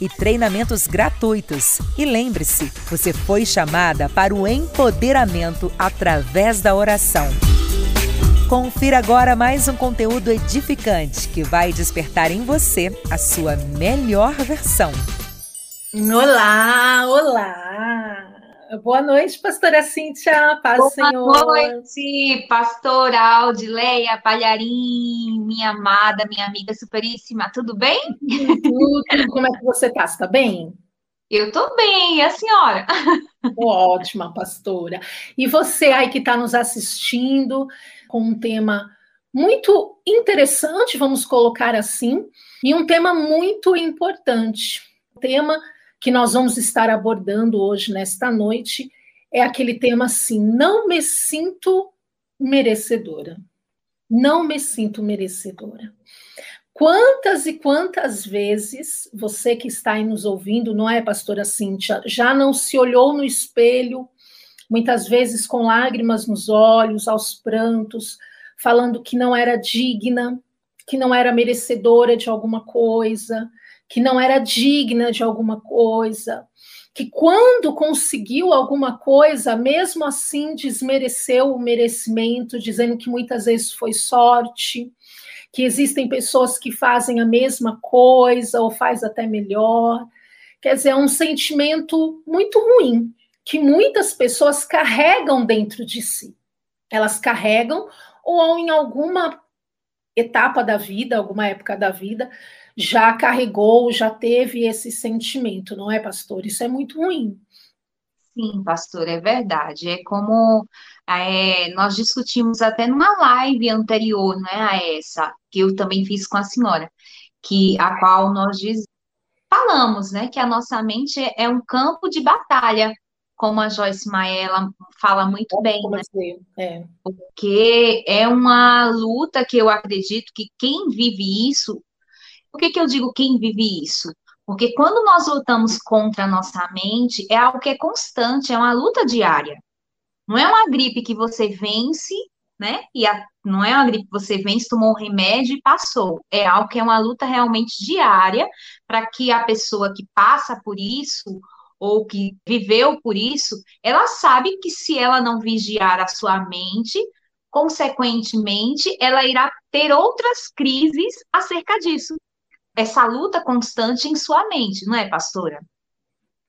e treinamentos gratuitos. E lembre-se, você foi chamada para o empoderamento através da oração. Confira agora mais um conteúdo edificante que vai despertar em você a sua melhor versão. Olá, olá! Boa noite, pastora Cíntia, paz Boa Senhor. Boa noite, pastora Aldileia Palharim, minha amada, minha amiga superíssima, tudo bem? Tudo, como é que você está? Está bem? Eu estou bem, e a senhora? Ótima, pastora. E você aí que está nos assistindo com um tema muito interessante, vamos colocar assim, e um tema muito importante. Tema que nós vamos estar abordando hoje, nesta noite, é aquele tema assim: não me sinto merecedora. Não me sinto merecedora. Quantas e quantas vezes você que está aí nos ouvindo, não é, pastora Cíntia, já não se olhou no espelho, muitas vezes com lágrimas nos olhos, aos prantos, falando que não era digna, que não era merecedora de alguma coisa, que não era digna de alguma coisa, que quando conseguiu alguma coisa, mesmo assim desmereceu o merecimento, dizendo que muitas vezes foi sorte, que existem pessoas que fazem a mesma coisa ou faz até melhor. Quer dizer, é um sentimento muito ruim que muitas pessoas carregam dentro de si. Elas carregam ou em alguma etapa da vida, alguma época da vida, já carregou, já teve esse sentimento, não é, pastor? Isso é muito ruim. Sim, pastor, é verdade. É como é, nós discutimos até numa live anterior, né, a essa, que eu também fiz com a senhora, que a qual nós diz, falamos, né, que a nossa mente é um campo de batalha, como a Joyce Maela fala muito bem, né? É. Porque é uma luta que eu acredito que quem vive isso por que, que eu digo quem vive isso? Porque quando nós lutamos contra a nossa mente, é algo que é constante, é uma luta diária. Não é uma gripe que você vence, né? E a, não é uma gripe que você vence, tomou um remédio e passou. É algo que é uma luta realmente diária para que a pessoa que passa por isso ou que viveu por isso, ela sabe que se ela não vigiar a sua mente, consequentemente, ela irá ter outras crises acerca disso essa luta constante em sua mente, não é, pastora?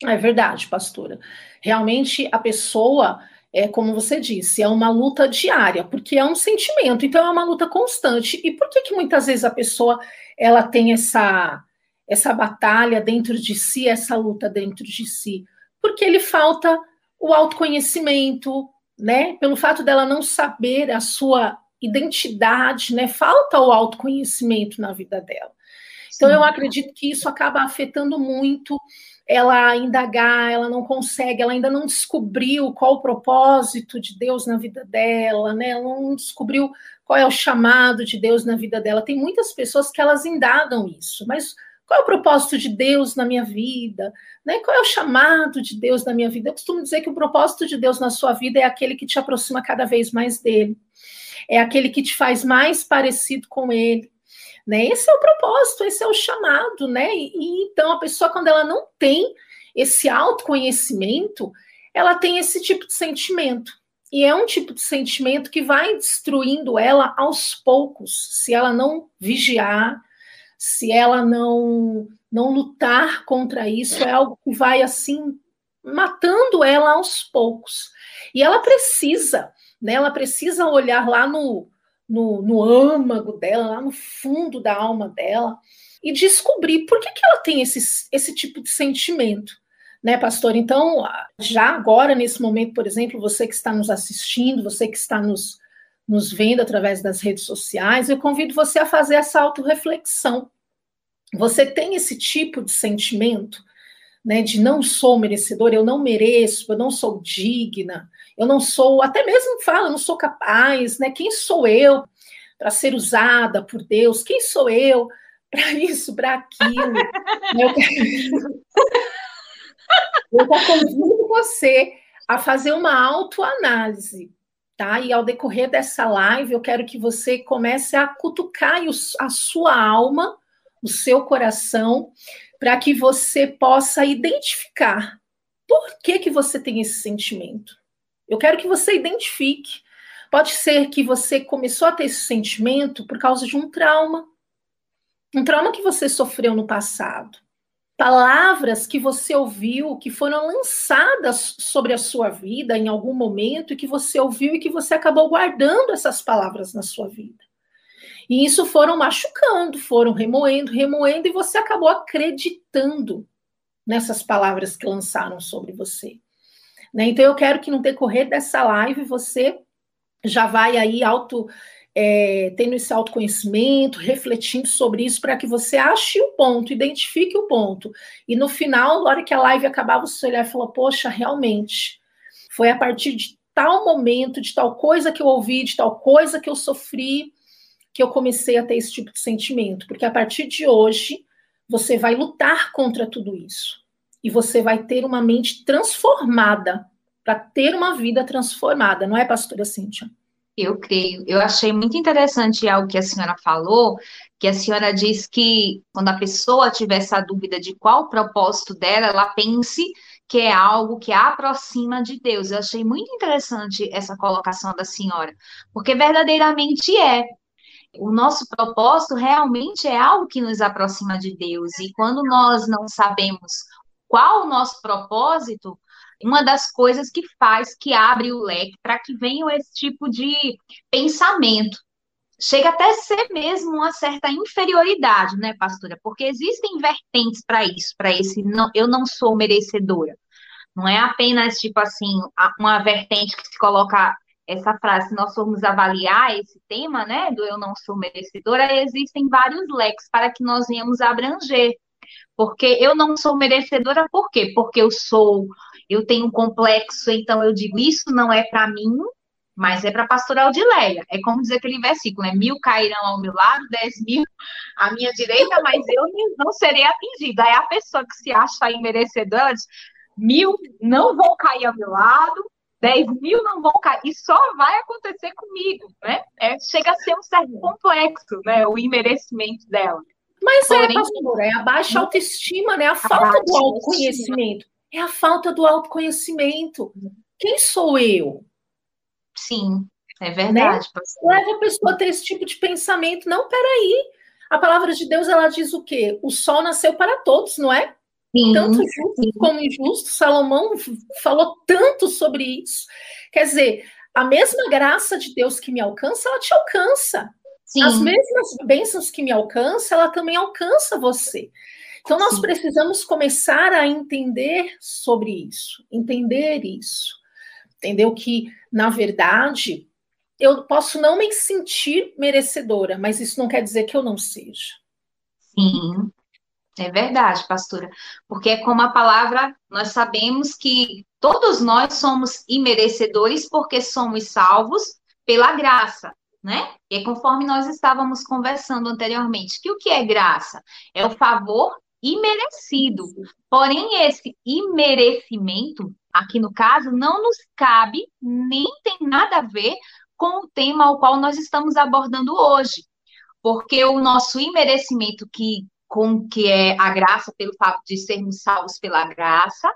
É verdade, pastora. Realmente a pessoa, é como você disse, é uma luta diária, porque é um sentimento, então é uma luta constante. E por que que muitas vezes a pessoa ela tem essa essa batalha dentro de si, essa luta dentro de si? Porque ele falta o autoconhecimento, né? Pelo fato dela não saber a sua identidade, né? Falta o autoconhecimento na vida dela. Então, eu acredito que isso acaba afetando muito ela indagar, ela não consegue, ela ainda não descobriu qual o propósito de Deus na vida dela, né? Ela não descobriu qual é o chamado de Deus na vida dela. Tem muitas pessoas que elas indagam isso, mas qual é o propósito de Deus na minha vida? Né? Qual é o chamado de Deus na minha vida? Eu costumo dizer que o propósito de Deus na sua vida é aquele que te aproxima cada vez mais dele, é aquele que te faz mais parecido com ele. Né? Esse é o propósito, esse é o chamado, né? E, e então a pessoa, quando ela não tem esse autoconhecimento, ela tem esse tipo de sentimento. E é um tipo de sentimento que vai destruindo ela aos poucos, se ela não vigiar, se ela não não lutar contra isso, é algo que vai assim matando ela aos poucos. E ela precisa, né? Ela precisa olhar lá no, no, no âmago dela, lá no fundo da alma dela, e descobrir por que, que ela tem esse, esse tipo de sentimento né, pastor? Então, já agora, nesse momento, por exemplo, você que está nos assistindo, você que está nos, nos vendo através das redes sociais, eu convido você a fazer essa autorreflexão. Você tem esse tipo de sentimento, né, de não sou merecedor, eu não mereço, eu não sou digna, eu não sou, até mesmo fala, eu não sou capaz, né? Quem sou eu para ser usada por Deus? Quem sou eu para isso, para aquilo? eu quero... Eu convido você a fazer uma autoanálise, tá? E ao decorrer dessa live, eu quero que você comece a cutucar a sua alma, o seu coração, para que você possa identificar por que, que você tem esse sentimento. Eu quero que você identifique. Pode ser que você começou a ter esse sentimento por causa de um trauma. Um trauma que você sofreu no passado palavras que você ouviu, que foram lançadas sobre a sua vida em algum momento, e que você ouviu e que você acabou guardando essas palavras na sua vida. E isso foram machucando, foram remoendo, remoendo, e você acabou acreditando nessas palavras que lançaram sobre você. Né? Então, eu quero que no decorrer dessa live você já vai aí auto é, tendo esse autoconhecimento, refletindo sobre isso, para que você ache o ponto, identifique o ponto. E no final, na hora que a live acabar, você olhar e falar: Poxa, realmente, foi a partir de tal momento, de tal coisa que eu ouvi, de tal coisa que eu sofri, que eu comecei a ter esse tipo de sentimento. Porque a partir de hoje, você vai lutar contra tudo isso. E você vai ter uma mente transformada, para ter uma vida transformada, não é, pastora Cíntia? Eu creio. Eu achei muito interessante algo que a senhora falou, que a senhora diz que quando a pessoa tiver essa dúvida de qual o propósito dela, ela pense que é algo que a aproxima de Deus. Eu achei muito interessante essa colocação da senhora, porque verdadeiramente é. O nosso propósito realmente é algo que nos aproxima de Deus. E quando nós não sabemos qual o nosso propósito, uma das coisas que faz, que abre o leque para que venha esse tipo de pensamento. Chega até a ser mesmo uma certa inferioridade, né, pastora? Porque existem vertentes para isso, para esse não, eu não sou merecedora. Não é apenas, tipo assim, uma vertente que se coloca essa frase, se nós formos avaliar esse tema, né, do eu não sou merecedora, existem vários leques para que nós venhamos abranger. Porque eu não sou merecedora, por quê? Porque eu sou eu tenho um complexo, então eu digo, isso não é para mim, mas é para pastoral de Leia. É como dizer aquele versículo, né? Mil cairão ao meu lado, dez mil à minha direita, mas eu não serei atingida. Aí a pessoa que se acha imerecedora diz, mil não vão cair ao meu lado, dez mil não vão cair, e só vai acontecer comigo, né? É, chega a ser um certo complexo, né? O imerecimento dela. Mas é, Porém, é, pastor, é a baixa autoestima, né? A falta a do autoconhecimento é a falta do autoconhecimento. Quem sou eu? Sim, é verdade. Né? Leva a pessoa a ter esse tipo de pensamento. Não, peraí. A palavra de Deus, ela diz o quê? O sol nasceu para todos, não é? Sim, tanto justo sim. como injusto. Salomão falou tanto sobre isso. Quer dizer, a mesma graça de Deus que me alcança, ela te alcança. Sim. As mesmas bênçãos que me alcança, ela também alcança você. Então, nós Sim. precisamos começar a entender sobre isso, entender isso. Entendeu? Que, na verdade, eu posso não me sentir merecedora, mas isso não quer dizer que eu não seja. Sim, é verdade, pastora. Porque é como a palavra, nós sabemos que todos nós somos imerecedores porque somos salvos pela graça, né? E é conforme nós estávamos conversando anteriormente, que o que é graça? É o favor imerecido. Porém, esse imerecimento, aqui no caso, não nos cabe, nem tem nada a ver com o tema ao qual nós estamos abordando hoje. Porque o nosso imerecimento, que, com que é a graça, pelo fato de sermos salvos pela graça,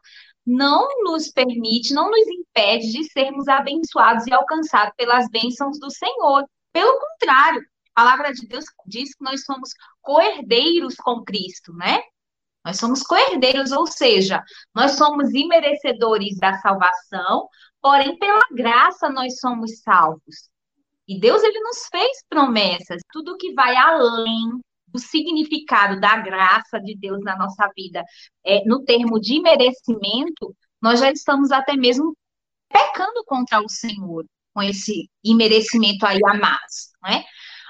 não nos permite, não nos impede de sermos abençoados e alcançados pelas bênçãos do Senhor. Pelo contrário, a palavra de Deus diz que nós somos coerdeiros com Cristo, né? Nós somos coerdeiros, ou seja, nós somos imerecedores da salvação, porém, pela graça nós somos salvos. E Deus, ele nos fez promessas, tudo que vai além do significado da graça de Deus na nossa vida, é, no termo de merecimento, nós já estamos até mesmo pecando contra o Senhor com esse imerecimento aí a mais, né?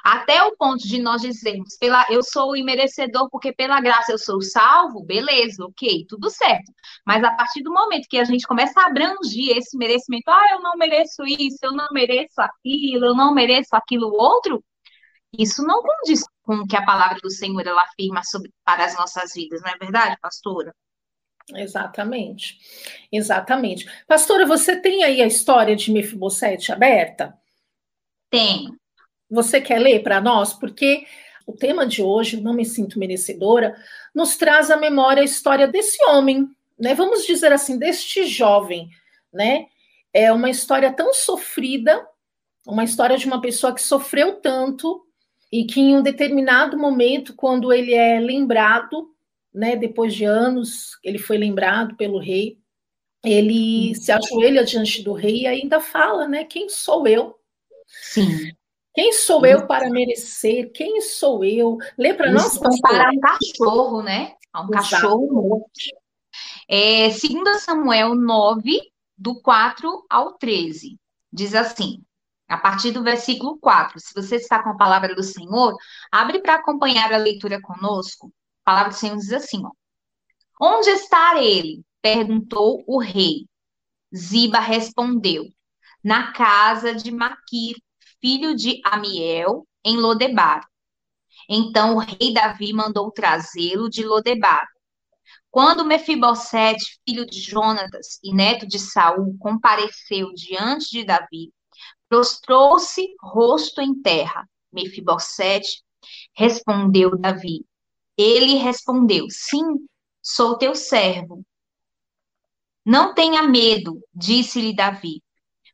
Até o ponto de nós dizermos, pela, eu sou imerecedor porque pela graça eu sou salvo, beleza, ok, tudo certo. Mas a partir do momento que a gente começa a abranger esse merecimento, ah, eu não mereço isso, eu não mereço aquilo, eu não mereço aquilo outro, isso não condiz com o que a palavra do Senhor ela afirma sobre, para as nossas vidas, não é verdade, pastora? Exatamente, exatamente. Pastora, você tem aí a história de Mefibosete aberta? Tem. Você quer ler para nós? Porque o tema de hoje, Não Me Sinto Merecedora, nos traz à memória a história desse homem, né? Vamos dizer assim, deste jovem, né? É uma história tão sofrida, uma história de uma pessoa que sofreu tanto e que em um determinado momento, quando ele é lembrado, né, depois de anos, ele foi lembrado pelo rei, ele se ajoelha diante do rei e ainda fala, né, quem sou eu? Sim. Quem sou eu para merecer? Quem sou eu? Lê para nós, Para um cachorro, né? Um Exato. cachorro morto. É, 2 Samuel 9, do 4 ao 13. Diz assim: a partir do versículo 4. Se você está com a palavra do Senhor, abre para acompanhar a leitura conosco. A palavra do Senhor diz assim: ó, Onde está ele? perguntou o rei. Ziba respondeu: Na casa de Maquir, filho de Amiel, em Lodebar. Então o rei Davi mandou trazê-lo de Lodebar. Quando Mefibosete, filho de Jonatas e neto de Saul, compareceu diante de Davi, prostrou-se rosto em terra. Mefibosete respondeu Davi. Ele respondeu: Sim, sou teu servo. Não tenha medo, disse-lhe Davi,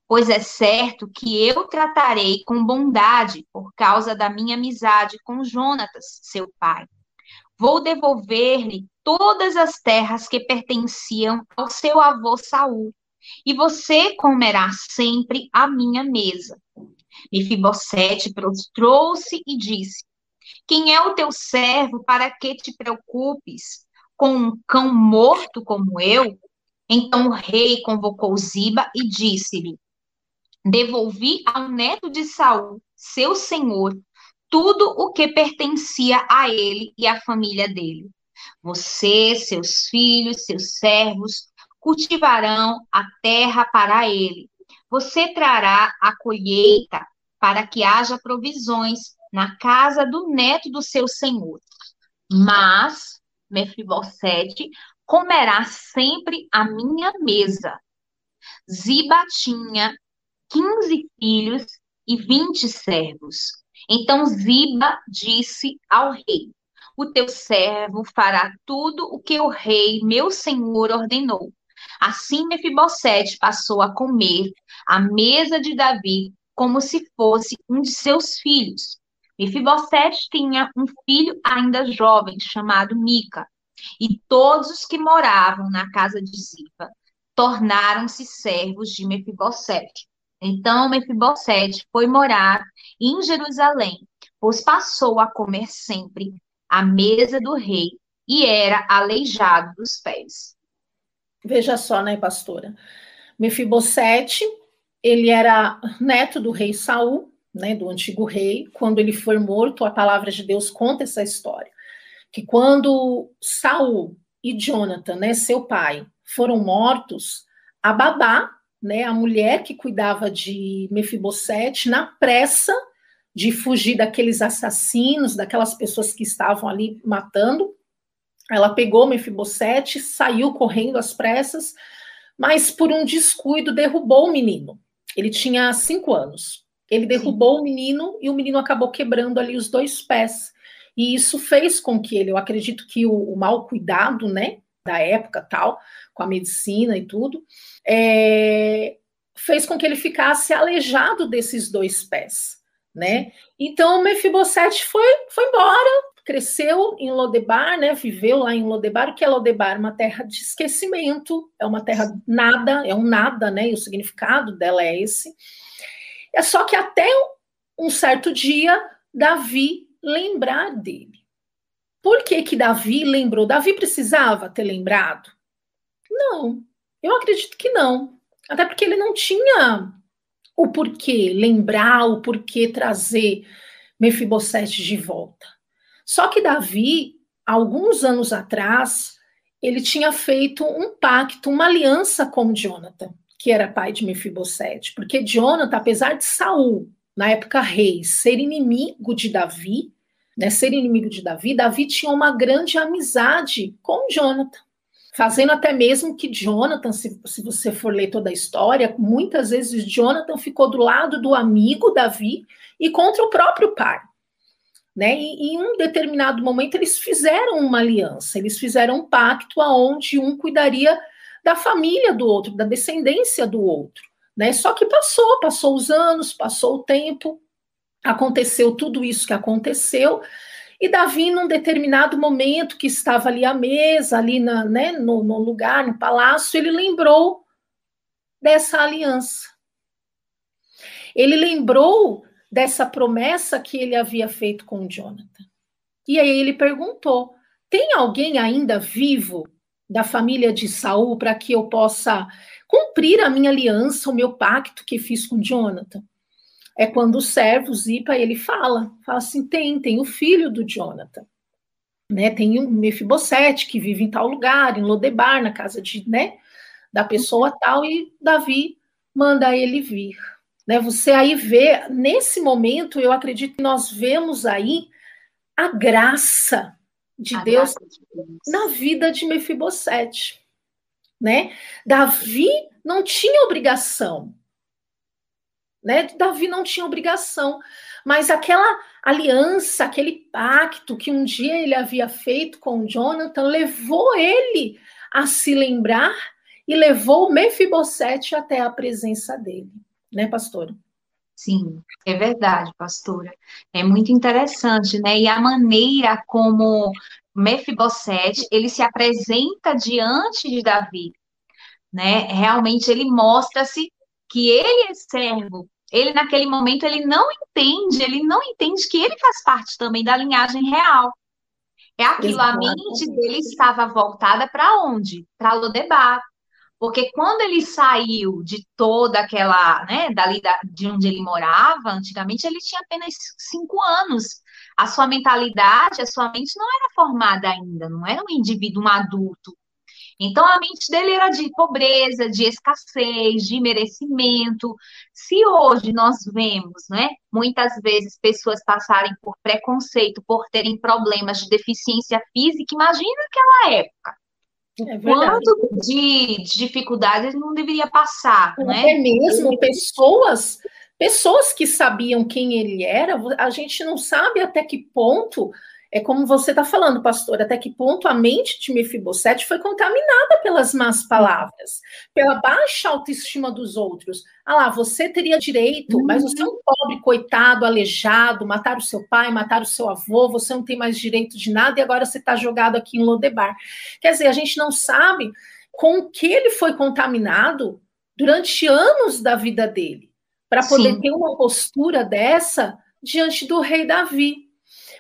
pois é certo que eu tratarei com bondade por causa da minha amizade com Jonatas, seu pai. Vou devolver-lhe todas as terras que pertenciam ao seu avô Saul, e você comerá sempre à minha mesa. Mefibosete prostrou-se e disse: Quem é o teu servo para que te preocupes com um cão morto como eu? Então o rei convocou Ziba e disse-lhe: Devolvi ao neto de Saul, seu senhor, tudo o que pertencia a ele e à família dele. Você, seus filhos, seus servos, cultivarão a terra para ele. Você trará a colheita para que haja provisões na casa do neto do seu senhor. Mas Mefibosete comerá sempre a minha mesa. Ziba tinha quinze filhos e vinte servos. Então Ziba disse ao rei: O teu servo fará tudo o que o rei, meu senhor, ordenou. Assim Mefibosete passou a comer à mesa de Davi como se fosse um de seus filhos. Mefibosete tinha um filho ainda jovem chamado Mica, e todos os que moravam na casa de Zipa tornaram-se servos de Mefibosete. Então Mefibosete foi morar em Jerusalém, pois passou a comer sempre à mesa do rei e era aleijado dos pés. Veja só, né, pastora? Mefibosete, ele era neto do rei Saul, né, do antigo rei. Quando ele foi morto, a palavra de Deus conta essa história, que quando Saul e Jonathan, né, seu pai, foram mortos, a babá, né, a mulher que cuidava de Mefibosete, na pressa de fugir daqueles assassinos, daquelas pessoas que estavam ali matando, ela pegou Mefibosete, saiu correndo às pressas, mas por um descuido derrubou o menino. Ele tinha cinco anos. Ele derrubou Sim. o menino e o menino acabou quebrando ali os dois pés. E isso fez com que ele, eu acredito que o, o mau cuidado, né, da época tal, com a medicina e tudo, é, fez com que ele ficasse aleijado desses dois pés, né? Então Mefibosete foi, foi embora, cresceu em Lodebar, né? Viveu lá em Lodebar. Que é Lodebar? Uma terra de esquecimento, é uma terra nada, é um nada, né? E o significado dela é esse. É só que até um certo dia Davi lembrar dele. Por que que Davi lembrou? Davi precisava ter lembrado? Não, eu acredito que não. Até porque ele não tinha o porquê lembrar, o porquê trazer Mefibosete de volta. Só que Davi, alguns anos atrás, ele tinha feito um pacto, uma aliança com Jonathan, que era pai de Mefibosete, porque Jonathan, apesar de Saul, na época rei, ser inimigo de Davi, né, ser inimigo de Davi, Davi tinha uma grande amizade com Jonathan fazendo até mesmo que Jonathan, se, se você for ler toda a história, muitas vezes Jonathan ficou do lado do amigo Davi e contra o próprio pai. Né? E, em um determinado momento eles fizeram uma aliança, eles fizeram um pacto aonde um cuidaria da família do outro, da descendência do outro. Né? Só que passou, passou os anos, passou o tempo, aconteceu tudo isso que aconteceu, e Davi, num determinado momento que estava ali à mesa, ali na, né, no, no lugar, no palácio, ele lembrou dessa aliança. Ele lembrou dessa promessa que ele havia feito com Jonathan. E aí ele perguntou: tem alguém ainda vivo da família de Saul para que eu possa cumprir a minha aliança, o meu pacto que fiz com Jonathan? é quando o servo Zipa ele fala, fala assim, tem, tem o filho do Jonathan, né? Tem um Mefibosete que vive em tal lugar, em Lodebar, na casa de, né, da pessoa tal e Davi manda ele vir. Né? Você aí vê, nesse momento, eu acredito que nós vemos aí a graça de, a Deus, graça de Deus na vida de Mefibosete, né? Davi não tinha obrigação né? Davi não tinha obrigação, mas aquela aliança, aquele pacto que um dia ele havia feito com Jonathan levou ele a se lembrar e levou Mefibosete até a presença dele, né, pastora? Sim, é verdade, pastora. É muito interessante, né? E a maneira como Mefibosete, ele se apresenta diante de Davi, né? Realmente ele mostra-se que ele é servo, ele naquele momento ele não entende, ele não entende que ele faz parte também da linhagem real. É aquilo, Exato. a mente dele estava voltada para onde? Para Lodebar. Porque quando ele saiu de toda aquela, né, dali da, de onde ele morava, antigamente ele tinha apenas cinco anos. A sua mentalidade, a sua mente não era formada ainda, não era um indivíduo um adulto. Então a mente dele era de pobreza, de escassez, de merecimento. Se hoje nós vemos, né, muitas vezes pessoas passarem por preconceito, por terem problemas de deficiência física, imagina aquela época. É Quanto de, de dificuldades não deveria passar, Até né? mesmo pessoas, pessoas que sabiam quem ele era, a gente não sabe até que ponto é como você está falando, pastor, até que ponto a mente de Mefibosete foi contaminada pelas más palavras, pela baixa autoestima dos outros. Ah lá, você teria direito, uhum. mas você é um pobre, coitado, aleijado, matar o seu pai, matar o seu avô, você não tem mais direito de nada e agora você está jogado aqui em Lodebar. Quer dizer, a gente não sabe com o que ele foi contaminado durante anos da vida dele, para poder Sim. ter uma postura dessa diante do rei Davi.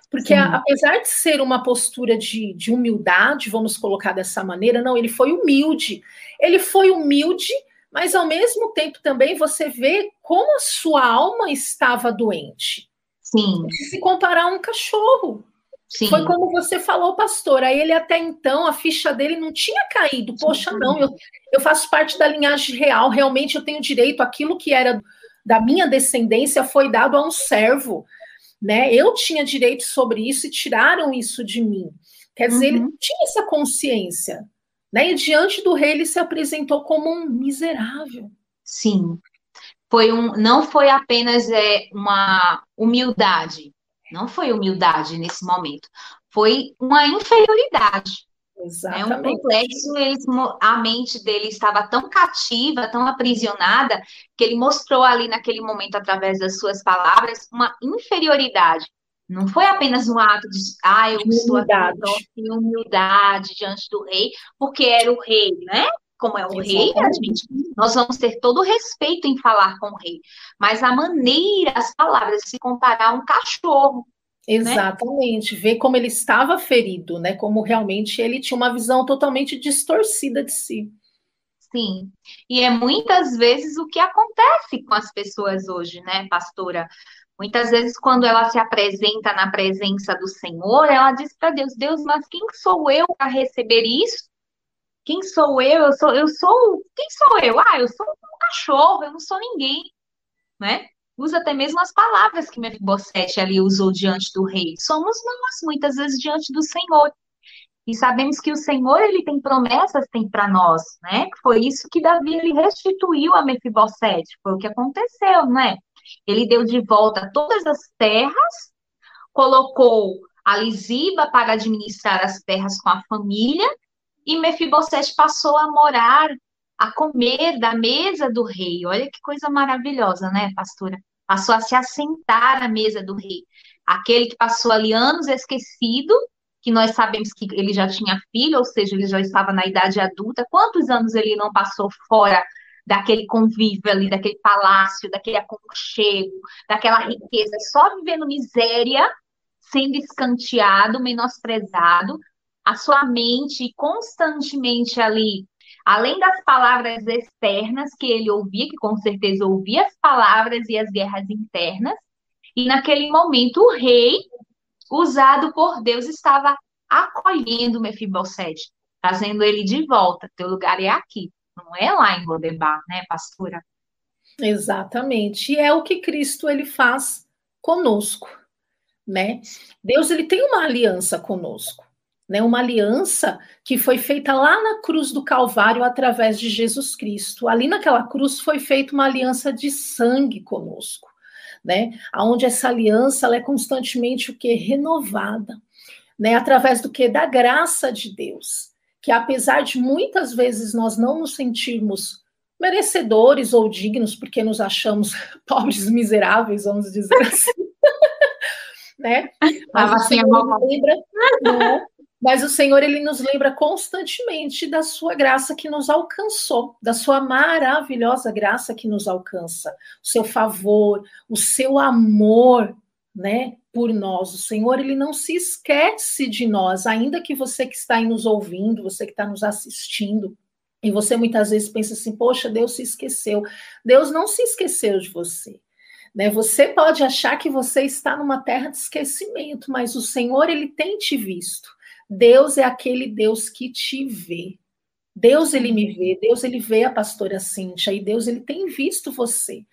Porque a, apesar de ser uma postura de, de humildade, vamos colocar dessa maneira, não, ele foi humilde. Ele foi humilde, mas ao mesmo tempo também você vê como a sua alma estava doente. Sim. Se comparar a um cachorro. Sim. Foi como você falou, pastora. Ele até então, a ficha dele não tinha caído. Poxa, não, eu, eu faço parte da linhagem real, realmente eu tenho direito, aquilo que era da minha descendência foi dado a um servo né? Eu tinha direito sobre isso e tiraram isso de mim. Quer dizer, uhum. ele tinha essa consciência, né? E diante do rei ele se apresentou como um miserável. Sim. Foi um, não foi apenas é, uma humildade, não foi humildade nesse momento, foi uma inferioridade. Exatamente. É um complexo, a mente dele estava tão cativa, tão aprisionada, que ele mostrou ali naquele momento, através das suas palavras, uma inferioridade. Não foi apenas um ato de, ah, eu estou aqui em humildade diante do rei, porque era o rei, né? Como é o Exatamente. rei, a gente, nós vamos ter todo o respeito em falar com o rei. Mas a maneira, as palavras, se comparar a um cachorro? Exatamente, né? ver como ele estava ferido, né? Como realmente ele tinha uma visão totalmente distorcida de si. Sim, e é muitas vezes o que acontece com as pessoas hoje, né, pastora? Muitas vezes, quando ela se apresenta na presença do Senhor, ela diz para Deus: Deus, mas quem sou eu para receber isso? Quem sou eu? Eu sou, eu sou. Quem sou eu? Ah, eu sou um cachorro, eu não sou ninguém, né? Usa até mesmo as palavras que Mefibosete ali usou diante do rei. Somos nós, muitas vezes, diante do Senhor. E sabemos que o Senhor, ele tem promessas, tem para nós, né? Foi isso que Davi, ele restituiu a Mefibosete. Foi o que aconteceu, né? Ele deu de volta todas as terras, colocou a Lisiba para administrar as terras com a família, e Mefibosete passou a morar, a comer da mesa do rei. Olha que coisa maravilhosa, né, pastora? Passou a se assentar à mesa do rei. Aquele que passou ali anos esquecido, que nós sabemos que ele já tinha filho, ou seja, ele já estava na idade adulta. Quantos anos ele não passou fora daquele convívio ali, daquele palácio, daquele aconchego, daquela riqueza, só vivendo miséria, sendo escanteado, menosprezado, a sua mente constantemente ali além das palavras externas que ele ouvia, que com certeza ouvia as palavras e as guerras internas, e naquele momento o rei, usado por Deus, estava acolhendo Mefibosete, trazendo ele de volta. Teu lugar é aqui, não é lá em Lodebar, né, pastora? Exatamente. E é o que Cristo ele faz conosco, né? Deus ele tem uma aliança conosco né, uma aliança que foi feita lá na cruz do Calvário através de Jesus Cristo. Ali naquela cruz foi feita uma aliança de sangue conosco, né? Aonde essa aliança ela é constantemente o que renovada, né? Através do que da graça de Deus, que apesar de muitas vezes nós não nos sentirmos merecedores ou dignos, porque nos achamos pobres miseráveis, vamos dizer assim. né? Mas assim, lembra, né? Mas o Senhor, ele nos lembra constantemente da sua graça que nos alcançou, da sua maravilhosa graça que nos alcança, o seu favor, o seu amor, né, por nós. O Senhor, ele não se esquece de nós, ainda que você que está aí nos ouvindo, você que está nos assistindo, e você muitas vezes pensa assim: poxa, Deus se esqueceu. Deus não se esqueceu de você. Né? Você pode achar que você está numa terra de esquecimento, mas o Senhor ele tem te visto. Deus é aquele Deus que te vê. Deus ele me vê, Deus ele vê a pastora Cíntia e Deus ele tem visto você.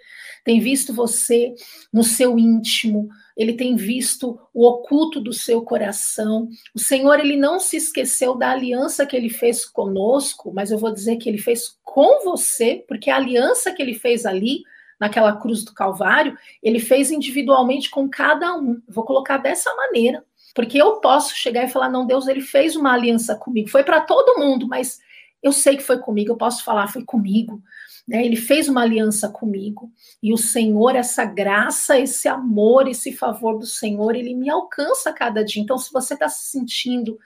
Tem visto você no seu íntimo, ele tem visto o oculto do seu coração. O Senhor ele não se esqueceu da aliança que ele fez conosco, mas eu vou dizer que ele fez com você, porque a aliança que ele fez ali naquela cruz do Calvário, ele fez individualmente com cada um. Vou colocar dessa maneira. Porque eu posso chegar e falar, não, Deus, ele fez uma aliança comigo. Foi para todo mundo, mas eu sei que foi comigo, eu posso falar, foi comigo. Né? Ele fez uma aliança comigo. E o Senhor, essa graça, esse amor, esse favor do Senhor, ele me alcança a cada dia. Então, se você está se sentindo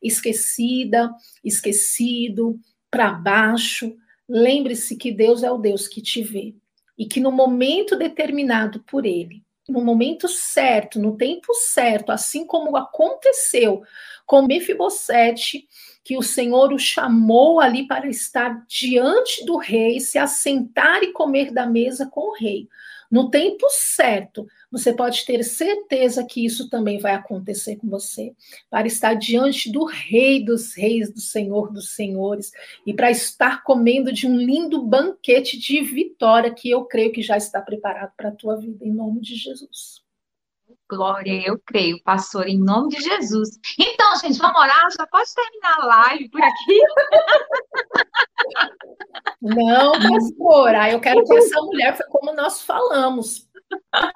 esquecida, esquecido, para baixo, lembre-se que Deus é o Deus que te vê. E que no momento determinado por Ele, no momento certo, no tempo certo, assim como aconteceu com Mefibosete, que o Senhor o chamou ali para estar diante do rei, se assentar e comer da mesa com o rei. No tempo certo, você pode ter certeza que isso também vai acontecer com você, para estar diante do Rei dos Reis, do Senhor dos Senhores, e para estar comendo de um lindo banquete de vitória que eu creio que já está preparado para a tua vida, em nome de Jesus. Glória, eu creio, pastor, em nome de Jesus. Então, gente, vamos orar? Já pode terminar a live por aqui? Não, pastora, eu quero que essa mulher, foi como nós falamos,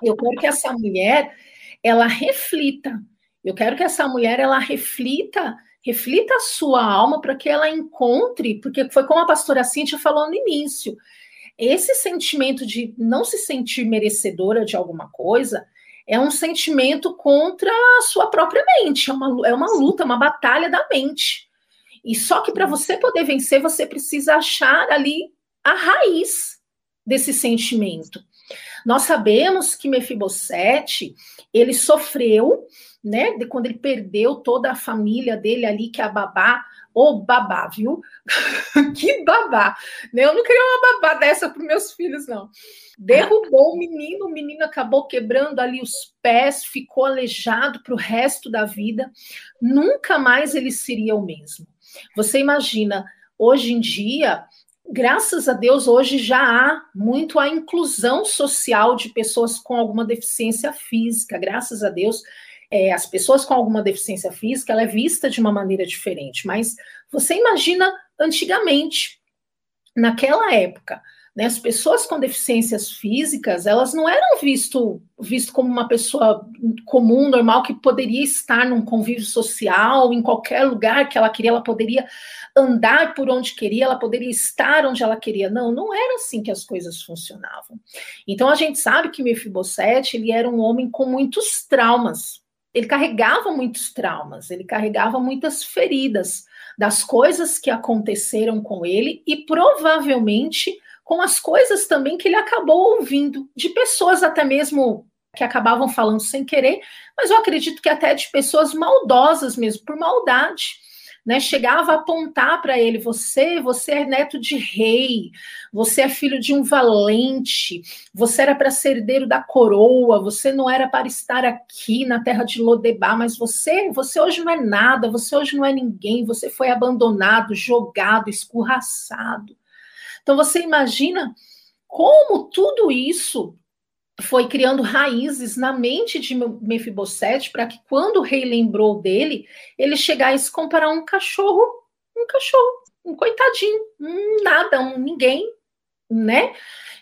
eu quero que essa mulher, ela reflita. Eu quero que essa mulher, ela reflita reflita a sua alma para que ela encontre, porque foi como a pastora Cíntia falou no início, esse sentimento de não se sentir merecedora de alguma coisa é um sentimento contra a sua própria mente, é uma, é uma luta, uma batalha da mente. E só que para você poder vencer, você precisa achar ali a raiz desse sentimento. Nós sabemos que Mefibosete, ele sofreu, né, de quando ele perdeu toda a família dele ali, que é a babá, ou babá, viu? que babá! Né? Eu não queria uma babá dessa para meus filhos, não. Derrubou o menino, o menino acabou quebrando ali os pés, ficou aleijado para o resto da vida. Nunca mais ele seria o mesmo. Você imagina, hoje em dia, graças a Deus, hoje já há muito a inclusão social de pessoas com alguma deficiência física. Graças a Deus, é, as pessoas com alguma deficiência física, ela é vista de uma maneira diferente. Mas você imagina antigamente, naquela época, né, as pessoas com deficiências físicas, elas não eram visto, visto como uma pessoa comum, normal, que poderia estar num convívio social, em qualquer lugar que ela queria, ela poderia andar por onde queria, ela poderia estar onde ela queria. Não, não era assim que as coisas funcionavam. Então a gente sabe que Mefibosete, ele era um homem com muitos traumas. Ele carregava muitos traumas, ele carregava muitas feridas das coisas que aconteceram com ele e provavelmente com as coisas também que ele acabou ouvindo, de pessoas até mesmo que acabavam falando sem querer, mas eu acredito que até de pessoas maldosas mesmo, por maldade. Né, chegava a apontar para ele: você, você é neto de rei, você é filho de um valente, você era para ser herdeiro da coroa, você não era para estar aqui na terra de Lodebar, mas você, você hoje não é nada, você hoje não é ninguém, você foi abandonado, jogado, escorraçado. Então você imagina como tudo isso foi criando raízes na mente de Mefibosete para que quando o rei lembrou dele, ele chegasse a comparar um cachorro, um cachorro, um coitadinho, um nada, um ninguém, né?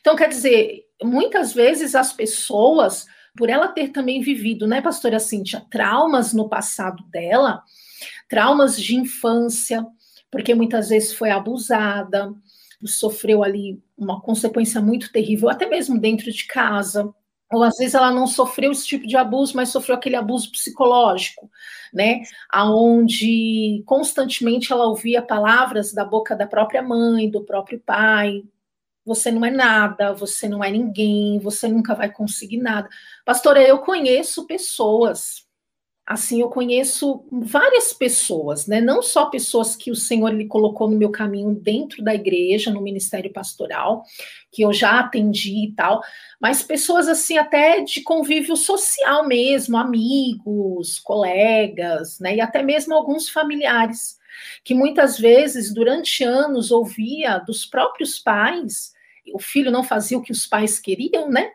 Então quer dizer, muitas vezes as pessoas, por ela ter também vivido, né, pastora Cíntia, traumas no passado dela, traumas de infância, porque muitas vezes foi abusada, sofreu ali uma consequência muito terrível, até mesmo dentro de casa, ou às vezes ela não sofreu esse tipo de abuso, mas sofreu aquele abuso psicológico, né? Aonde constantemente ela ouvia palavras da boca da própria mãe, do próprio pai. Você não é nada, você não é ninguém, você nunca vai conseguir nada. Pastora, eu conheço pessoas assim, eu conheço várias pessoas, né? Não só pessoas que o Senhor lhe colocou no meu caminho dentro da igreja, no ministério pastoral, que eu já atendi e tal, mas pessoas assim até de convívio social mesmo, amigos, colegas, né? E até mesmo alguns familiares que muitas vezes durante anos ouvia dos próprios pais, o filho não fazia o que os pais queriam, né?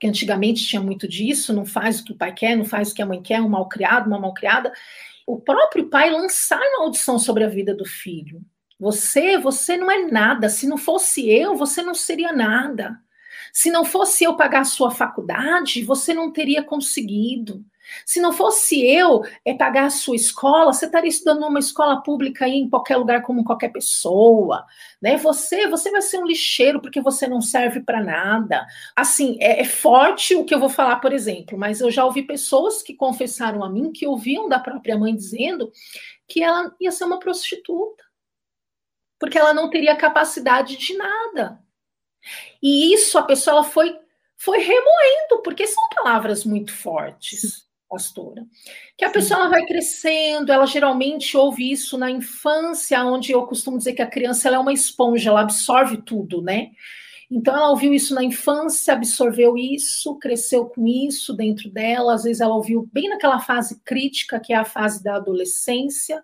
Porque antigamente tinha muito disso, não faz o que o pai quer, não faz o que a mãe quer, um mal criado, uma mal criada. O próprio pai lançar maldição sobre a vida do filho. Você, você não é nada. Se não fosse eu, você não seria nada. Se não fosse eu pagar a sua faculdade, você não teria conseguido. Se não fosse eu é, pagar a sua escola, você estaria estudando numa escola pública aí em qualquer lugar como qualquer pessoa, né? Você, você vai ser um lixeiro porque você não serve para nada. Assim, é, é forte o que eu vou falar, por exemplo, mas eu já ouvi pessoas que confessaram a mim que ouviam da própria mãe dizendo que ela ia ser uma prostituta, porque ela não teria capacidade de nada. E isso a pessoa foi foi remoendo, porque são palavras muito fortes pastora. Que a pessoa ela vai crescendo, ela geralmente ouve isso na infância, onde eu costumo dizer que a criança ela é uma esponja, ela absorve tudo, né? Então ela ouviu isso na infância, absorveu isso, cresceu com isso dentro dela, às vezes ela ouviu bem naquela fase crítica, que é a fase da adolescência,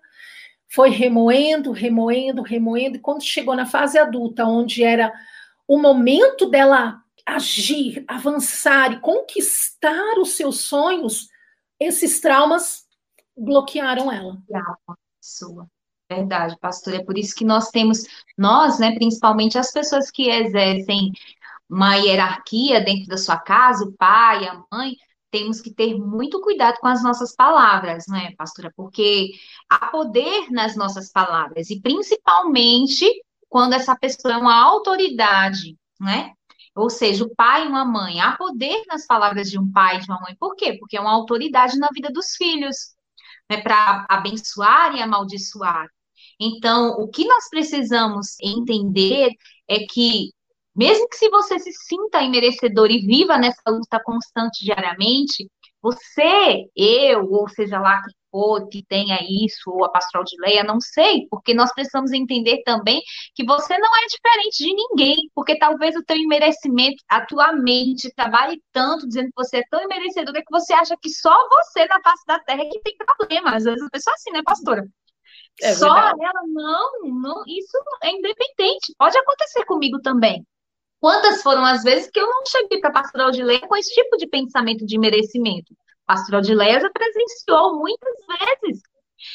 foi remoendo, remoendo, remoendo, e quando chegou na fase adulta, onde era o momento dela agir, avançar e conquistar os seus sonhos, esses traumas bloquearam ela. Sua. Verdade, pastor. É por isso que nós temos, nós, né, principalmente as pessoas que exercem uma hierarquia dentro da sua casa, o pai, a mãe, temos que ter muito cuidado com as nossas palavras, né, pastora? Porque há poder nas nossas palavras, e principalmente quando essa pessoa é uma autoridade, né? Ou seja, o pai e uma mãe. Há poder nas palavras de um pai e de uma mãe. Por quê? Porque é uma autoridade na vida dos filhos, né? Para abençoar e amaldiçoar. Então, o que nós precisamos entender é que mesmo que se você se sinta imerecedor e viva nessa luta constante diariamente, você, eu, ou seja lá quem for, que tenha isso, ou a pastoral de Leia, não sei, porque nós precisamos entender também que você não é diferente de ninguém, porque talvez o teu imerecimento, a tua mente trabalhe tanto dizendo que você é tão imerecedora que você acha que só você na face da terra é que tem problema. Às vezes a pessoa é assim, né, pastora? É só ela, não, não, isso é independente. Pode acontecer comigo também. Quantas foram as vezes que eu não cheguei para a pastoral de Leia com esse tipo de pensamento de merecimento? A pastoral de presenciou muitas vezes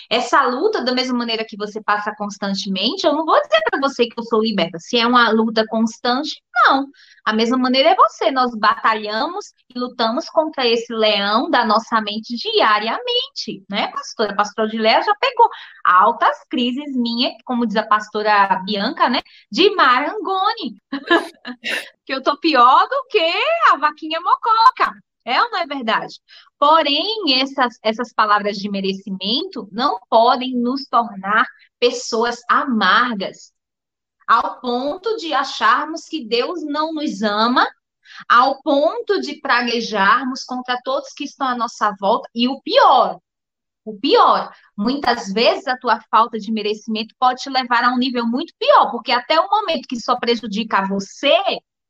essa luta, da mesma maneira que você passa constantemente, eu não vou dizer para você que eu sou liberta. Se é uma luta constante, não. A mesma maneira é você. Nós batalhamos e lutamos contra esse leão da nossa mente diariamente, né, pastora? A pastora de Léa já pegou altas crises minhas, como diz a pastora Bianca, né, de marangone. que eu tô pior do que a vaquinha mococa. É verdade? Porém, essas, essas palavras de merecimento não podem nos tornar pessoas amargas, ao ponto de acharmos que Deus não nos ama, ao ponto de praguejarmos contra todos que estão à nossa volta, e o pior, o pior, muitas vezes a tua falta de merecimento pode te levar a um nível muito pior, porque até o momento que só prejudica você,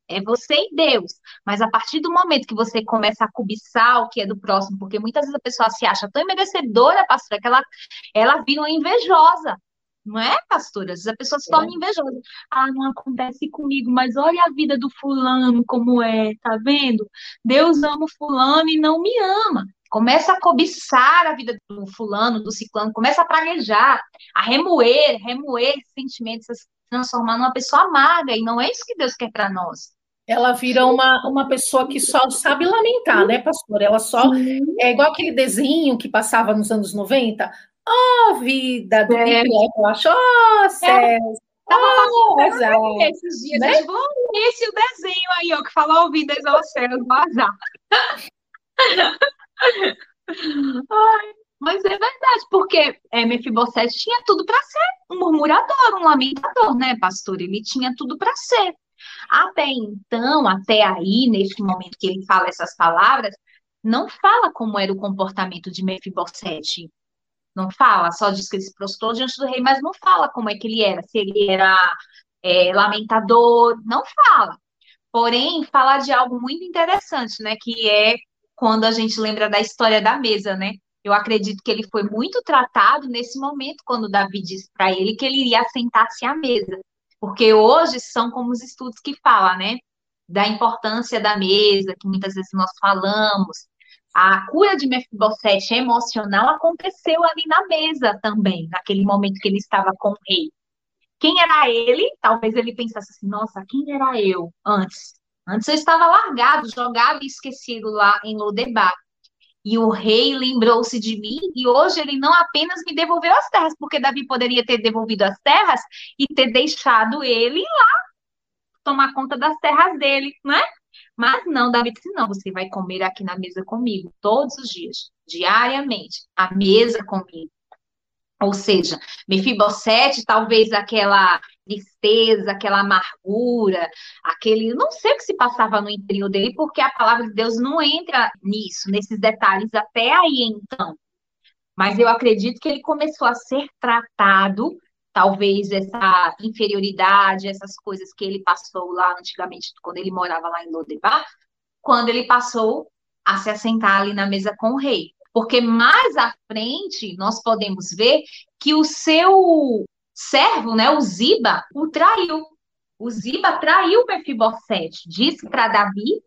é você e Deus. Mas a partir do momento que você começa a cobiçar o que é do próximo, porque muitas vezes a pessoa se acha tão merecedora, pastora, que ela, ela vira uma invejosa. Não é, pastora? Às vezes a pessoa se torna é. invejosa. Ah, não acontece comigo, mas olha a vida do fulano como é, tá vendo? Deus ama o fulano e não me ama. Começa a cobiçar a vida do fulano, do ciclano, começa a praguejar, a remoer, remoer sentimentos, transformar numa pessoa amarga, e não é isso que Deus quer para nós ela vira uma, uma pessoa que só sabe lamentar, né, pastor? Ela só. É igual aquele desenho que passava nos anos 90. Oh, vida do é. eu acho. Oh, céu. Oh, exato. Esses dias, né? eu vou esse o desenho aí, ó, que fala ouvidas aos céus, do azar. Ai, mas é verdade, porque é, Mefibosete tinha tudo para ser um murmurador, um lamentador, né, pastor? Ele tinha tudo para ser. Até então, até aí, neste momento que ele fala essas palavras, não fala como era o comportamento de Mefibosete. Não fala, só diz que ele se prostrou diante do rei, mas não fala como é que ele era, se ele era é, lamentador, não fala. Porém, fala de algo muito interessante, né? Que é quando a gente lembra da história da mesa, né? Eu acredito que ele foi muito tratado nesse momento, quando Davi disse para ele que ele iria sentar-se à mesa. Porque hoje são como os estudos que falam, né? Da importância da mesa, que muitas vezes nós falamos. A cura de Mefibosete emocional aconteceu ali na mesa também, naquele momento que ele estava com o rei. Quem era ele? Talvez ele pensasse assim: nossa, quem era eu antes? Antes eu estava largado, jogado e esquecido lá em Lodebar. E o rei lembrou-se de mim, e hoje ele não apenas me devolveu as terras, porque Davi poderia ter devolvido as terras e ter deixado ele lá tomar conta das terras dele, né? Mas não, Davi disse: não, você vai comer aqui na mesa comigo todos os dias, diariamente, a mesa comigo. Ou seja, Mefibosete, talvez aquela tristeza, aquela amargura, aquele. Não sei o que se passava no interior dele, porque a palavra de Deus não entra nisso, nesses detalhes até aí então. Mas eu acredito que ele começou a ser tratado, talvez essa inferioridade, essas coisas que ele passou lá antigamente, quando ele morava lá em Lodebar, quando ele passou a se assentar ali na mesa com o rei. Porque mais à frente nós podemos ver que o seu servo, né, o Ziba, o traiu. O Ziba traiu Mefibosete. Disse para Davi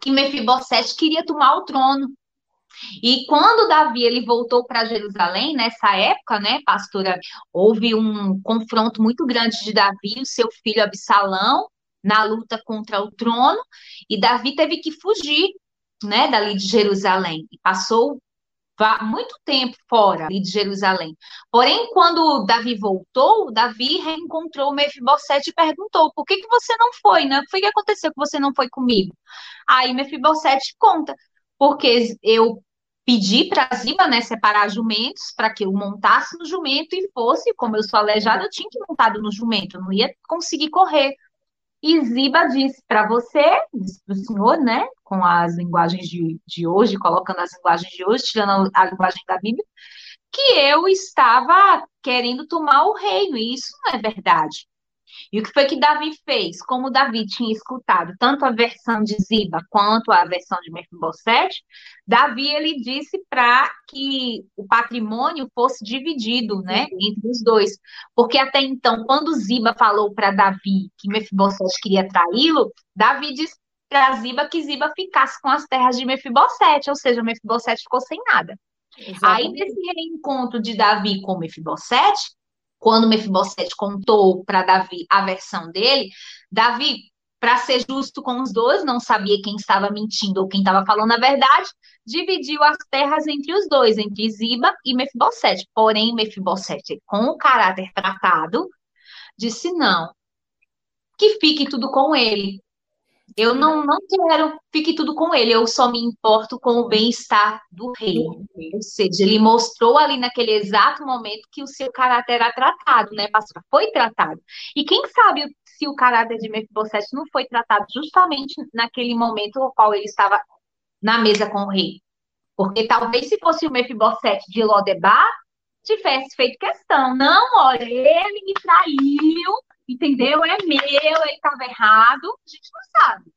que Mefibosete queria tomar o trono. E quando Davi ele voltou para Jerusalém, nessa época, né, pastora, houve um confronto muito grande de Davi e seu filho Absalão na luta contra o trono, e Davi teve que fugir né, dali de Jerusalém, e passou muito tempo fora de Jerusalém. Porém, quando Davi voltou, Davi reencontrou Mefibosete e perguntou: por que, que você não foi, né? O que aconteceu que você não foi comigo? Aí Mefibosete conta, porque eu pedi para Ziba, né, separar jumentos para que eu montasse no jumento e fosse, como eu sou aleijada, eu tinha que montar no jumento, eu não ia conseguir correr. E Ziba disse para você, disse para o senhor, né, com as linguagens de, de hoje, colocando as linguagens de hoje, tirando a linguagem da Bíblia, que eu estava querendo tomar o reino, e isso não é verdade. E o que foi que Davi fez? Como Davi tinha escutado tanto a versão de Ziba quanto a versão de Mefibosete, Davi ele disse para que o patrimônio fosse dividido, né, entre os dois, porque até então, quando Ziba falou para Davi que Mefibosete queria traí-lo, Davi disse para Ziba que Ziba ficasse com as terras de Mefibosete, ou seja, Mefibosete ficou sem nada. Exatamente. Aí, nesse reencontro de Davi com Mefibosete, quando Mefibosete contou para Davi a versão dele, Davi, para ser justo com os dois, não sabia quem estava mentindo ou quem estava falando a verdade, dividiu as terras entre os dois, entre Ziba e Mefibosete. Porém, Mefibosete, com o caráter tratado, disse não, que fique tudo com ele. Eu não, não quero, fique tudo com ele, eu só me importo com o bem-estar do rei. Ou seja, ele mostrou ali naquele exato momento que o seu caráter era tratado, né, pastor? Foi tratado. E quem sabe se o caráter de Mefibosete não foi tratado justamente naquele momento no qual ele estava na mesa com o rei? Porque talvez se fosse o Mefibosete de Lodebar, tivesse feito questão. Não, olha, ele me traiu, entendeu? É meu, ele estava errado, a gente não sabe,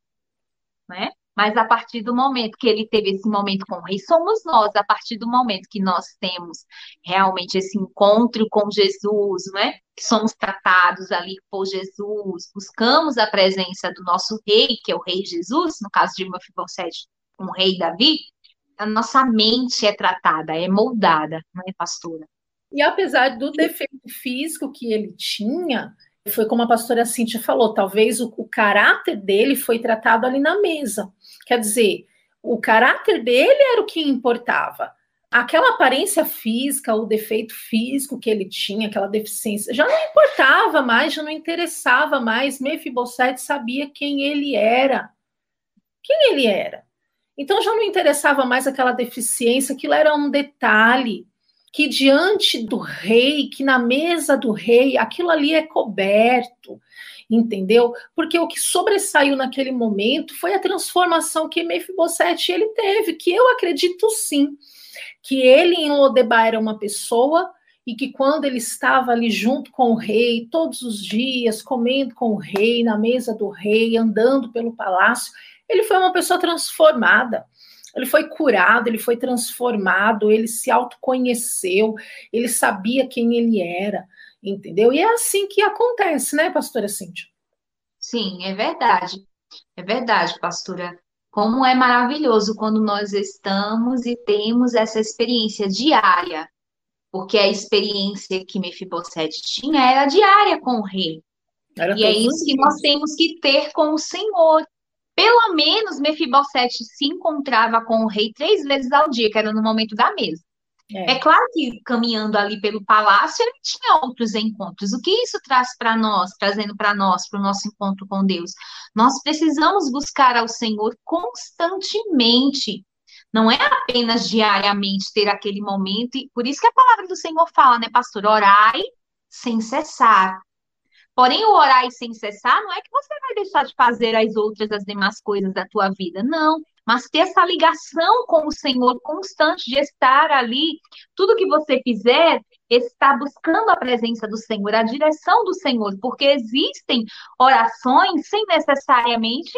né? Mas a partir do momento que ele teve esse momento com o rei, somos nós, a partir do momento que nós temos realmente esse encontro com Jesus, né? Que somos tratados ali por Jesus, buscamos a presença do nosso rei, que é o rei Jesus, no caso de Mefibosete, o rei Davi, a nossa mente é tratada, é moldada, não é, pastora? E apesar do defeito físico que ele tinha, foi como a pastora Cíntia falou, talvez o, o caráter dele foi tratado ali na mesa. Quer dizer, o caráter dele era o que importava. Aquela aparência física, o defeito físico que ele tinha, aquela deficiência, já não importava mais, já não interessava mais. Mefibosete sabia quem ele era. Quem ele era. Então já não interessava mais aquela deficiência, aquilo era um detalhe que diante do rei, que na mesa do rei, aquilo ali é coberto, entendeu? Porque o que sobressaiu naquele momento foi a transformação que Mefibosete ele teve, que eu acredito sim, que ele em Lodebar era uma pessoa e que quando ele estava ali junto com o rei, todos os dias, comendo com o rei, na mesa do rei, andando pelo palácio, ele foi uma pessoa transformada ele foi curado, ele foi transformado, ele se autoconheceu, ele sabia quem ele era, entendeu? E é assim que acontece, né, pastora Cíntia? Sim, é verdade. É verdade, pastora. Como é maravilhoso quando nós estamos e temos essa experiência diária, porque a experiência que Mefibosete tinha era diária com o rei. Era e é isso que nós temos que ter com o Senhor. Pelo menos Mefibosete se encontrava com o rei três vezes ao dia, que era no momento da mesa. É. é. claro que caminhando ali pelo palácio, ele tinha outros encontros. O que isso traz para nós, trazendo para nós, para o nosso encontro com Deus? Nós precisamos buscar ao Senhor constantemente. Não é apenas diariamente ter aquele momento, e por isso que a palavra do Senhor fala, né, pastor? Orai sem cessar. Porém, o orar sem cessar não é que você vai deixar de fazer as outras, as demais coisas da tua vida, não. Mas ter essa ligação com o Senhor constante de estar ali, tudo que você fizer, está buscando a presença do Senhor, a direção do Senhor, porque existem orações sem necessariamente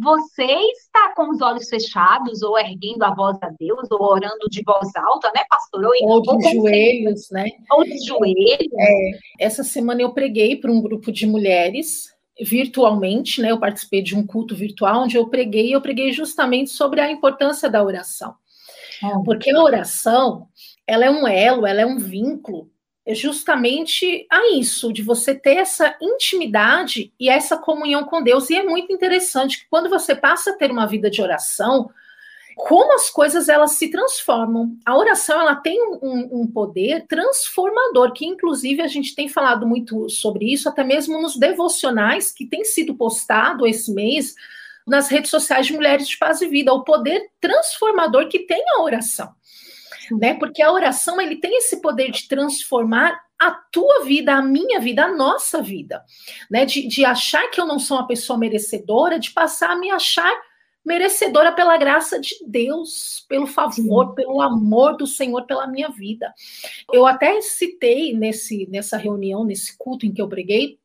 você está com os olhos fechados, ou erguendo a voz a Deus, ou orando de voz alta, né, pastor? Ou, ou de ou joelhos, né? Ou de joelhos. É, essa semana eu preguei para um grupo de mulheres virtualmente, né? Eu participei de um culto virtual onde eu preguei, eu preguei justamente sobre a importância da oração. Porque a oração, ela é um elo, ela é um vínculo é justamente a isso, de você ter essa intimidade e essa comunhão com Deus. E é muito interessante que quando você passa a ter uma vida de oração, como as coisas elas se transformam. A oração ela tem um, um, poder transformador, que inclusive a gente tem falado muito sobre isso, até mesmo nos devocionais que tem sido postado esse mês nas redes sociais de Mulheres de Paz e Vida, o poder transformador que tem a oração. Né? Porque a oração ele tem esse poder de transformar a tua vida, a minha vida, a nossa vida, né? De, de achar que eu não sou uma pessoa merecedora, de passar a me achar merecedora pela graça de Deus, pelo favor, Sim. pelo amor do Senhor pela minha vida. Eu até citei nesse, nessa reunião, nesse culto em que eu preguei,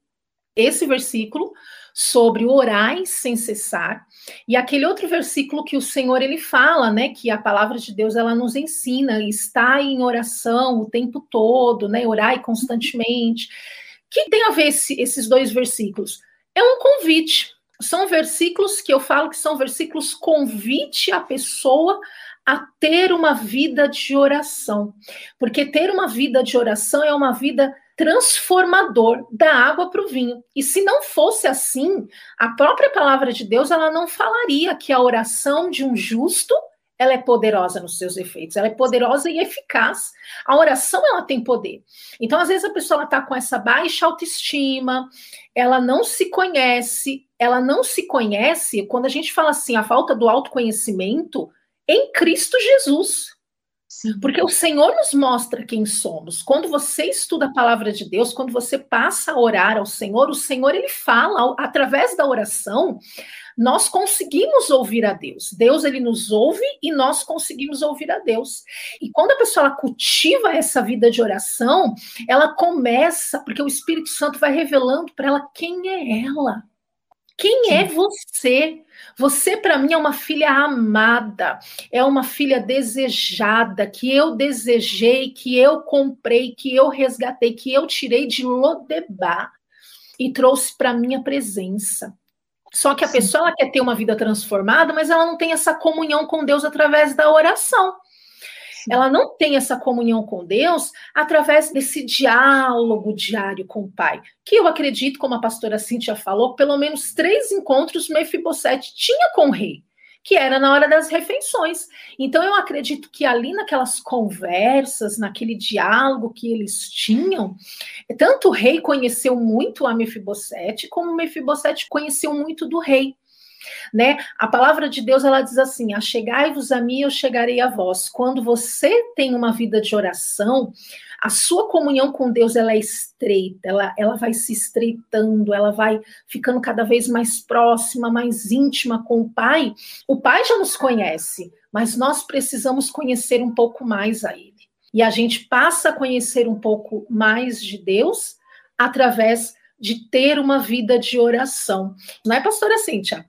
esse versículo sobre orar sem cessar e aquele outro versículo que o Senhor ele fala, né, que a palavra de Deus ela nos ensina, está em oração o tempo todo, né, orai constantemente. O que tem a ver esse, esses dois versículos? É um convite. São versículos que eu falo que são versículos convite a pessoa a ter uma vida de oração. Porque ter uma vida de oração é uma vida transformador da água para o vinho. E se não fosse assim, a própria palavra de Deus ela não falaria que a oração de um justo ela é poderosa nos seus efeitos, ela é poderosa e eficaz. A oração ela tem poder. Então, às vezes a pessoa está com essa baixa autoestima, ela não se conhece, ela não se conhece. Quando a gente fala assim, a falta do autoconhecimento em Cristo Jesus. Porque o Senhor nos mostra quem somos. Quando você estuda a palavra de Deus, quando você passa a orar ao Senhor, o Senhor ele fala através da oração, nós conseguimos ouvir a Deus. Deus ele nos ouve e nós conseguimos ouvir a Deus. E quando a pessoa cultiva essa vida de oração, ela começa, porque o Espírito Santo vai revelando para ela quem é ela. Quem é você? Você, para mim, é uma filha amada, é uma filha desejada, que eu desejei, que eu comprei, que eu resgatei, que eu tirei de Lodebar e trouxe para minha presença. Só que a Sim. pessoa quer ter uma vida transformada, mas ela não tem essa comunhão com Deus através da oração ela não tem essa comunhão com Deus através desse diálogo diário com o Pai. Que eu acredito, como a pastora Cíntia falou, pelo menos três encontros Mefibosete tinha com o rei que era na hora das refeições. Então eu acredito que ali naquelas conversas, naquele diálogo que eles tinham, tanto o rei conheceu muito a Mefibosete, como Mefibosete conheceu muito do rei né? A palavra de Deus ela diz assim: "Achegai-vos a mim, eu chegarei a vós". Quando você tem uma vida de oração, a sua comunhão com Deus ela é estreita, ela, ela vai se estreitando, ela vai ficando cada vez mais próxima, mais íntima com o Pai. O Pai já nos conhece, mas nós precisamos conhecer um pouco mais a Ele. E a gente passa a conhecer um pouco mais de Deus através de ter uma vida de oração. Não é, pastora Cíntia?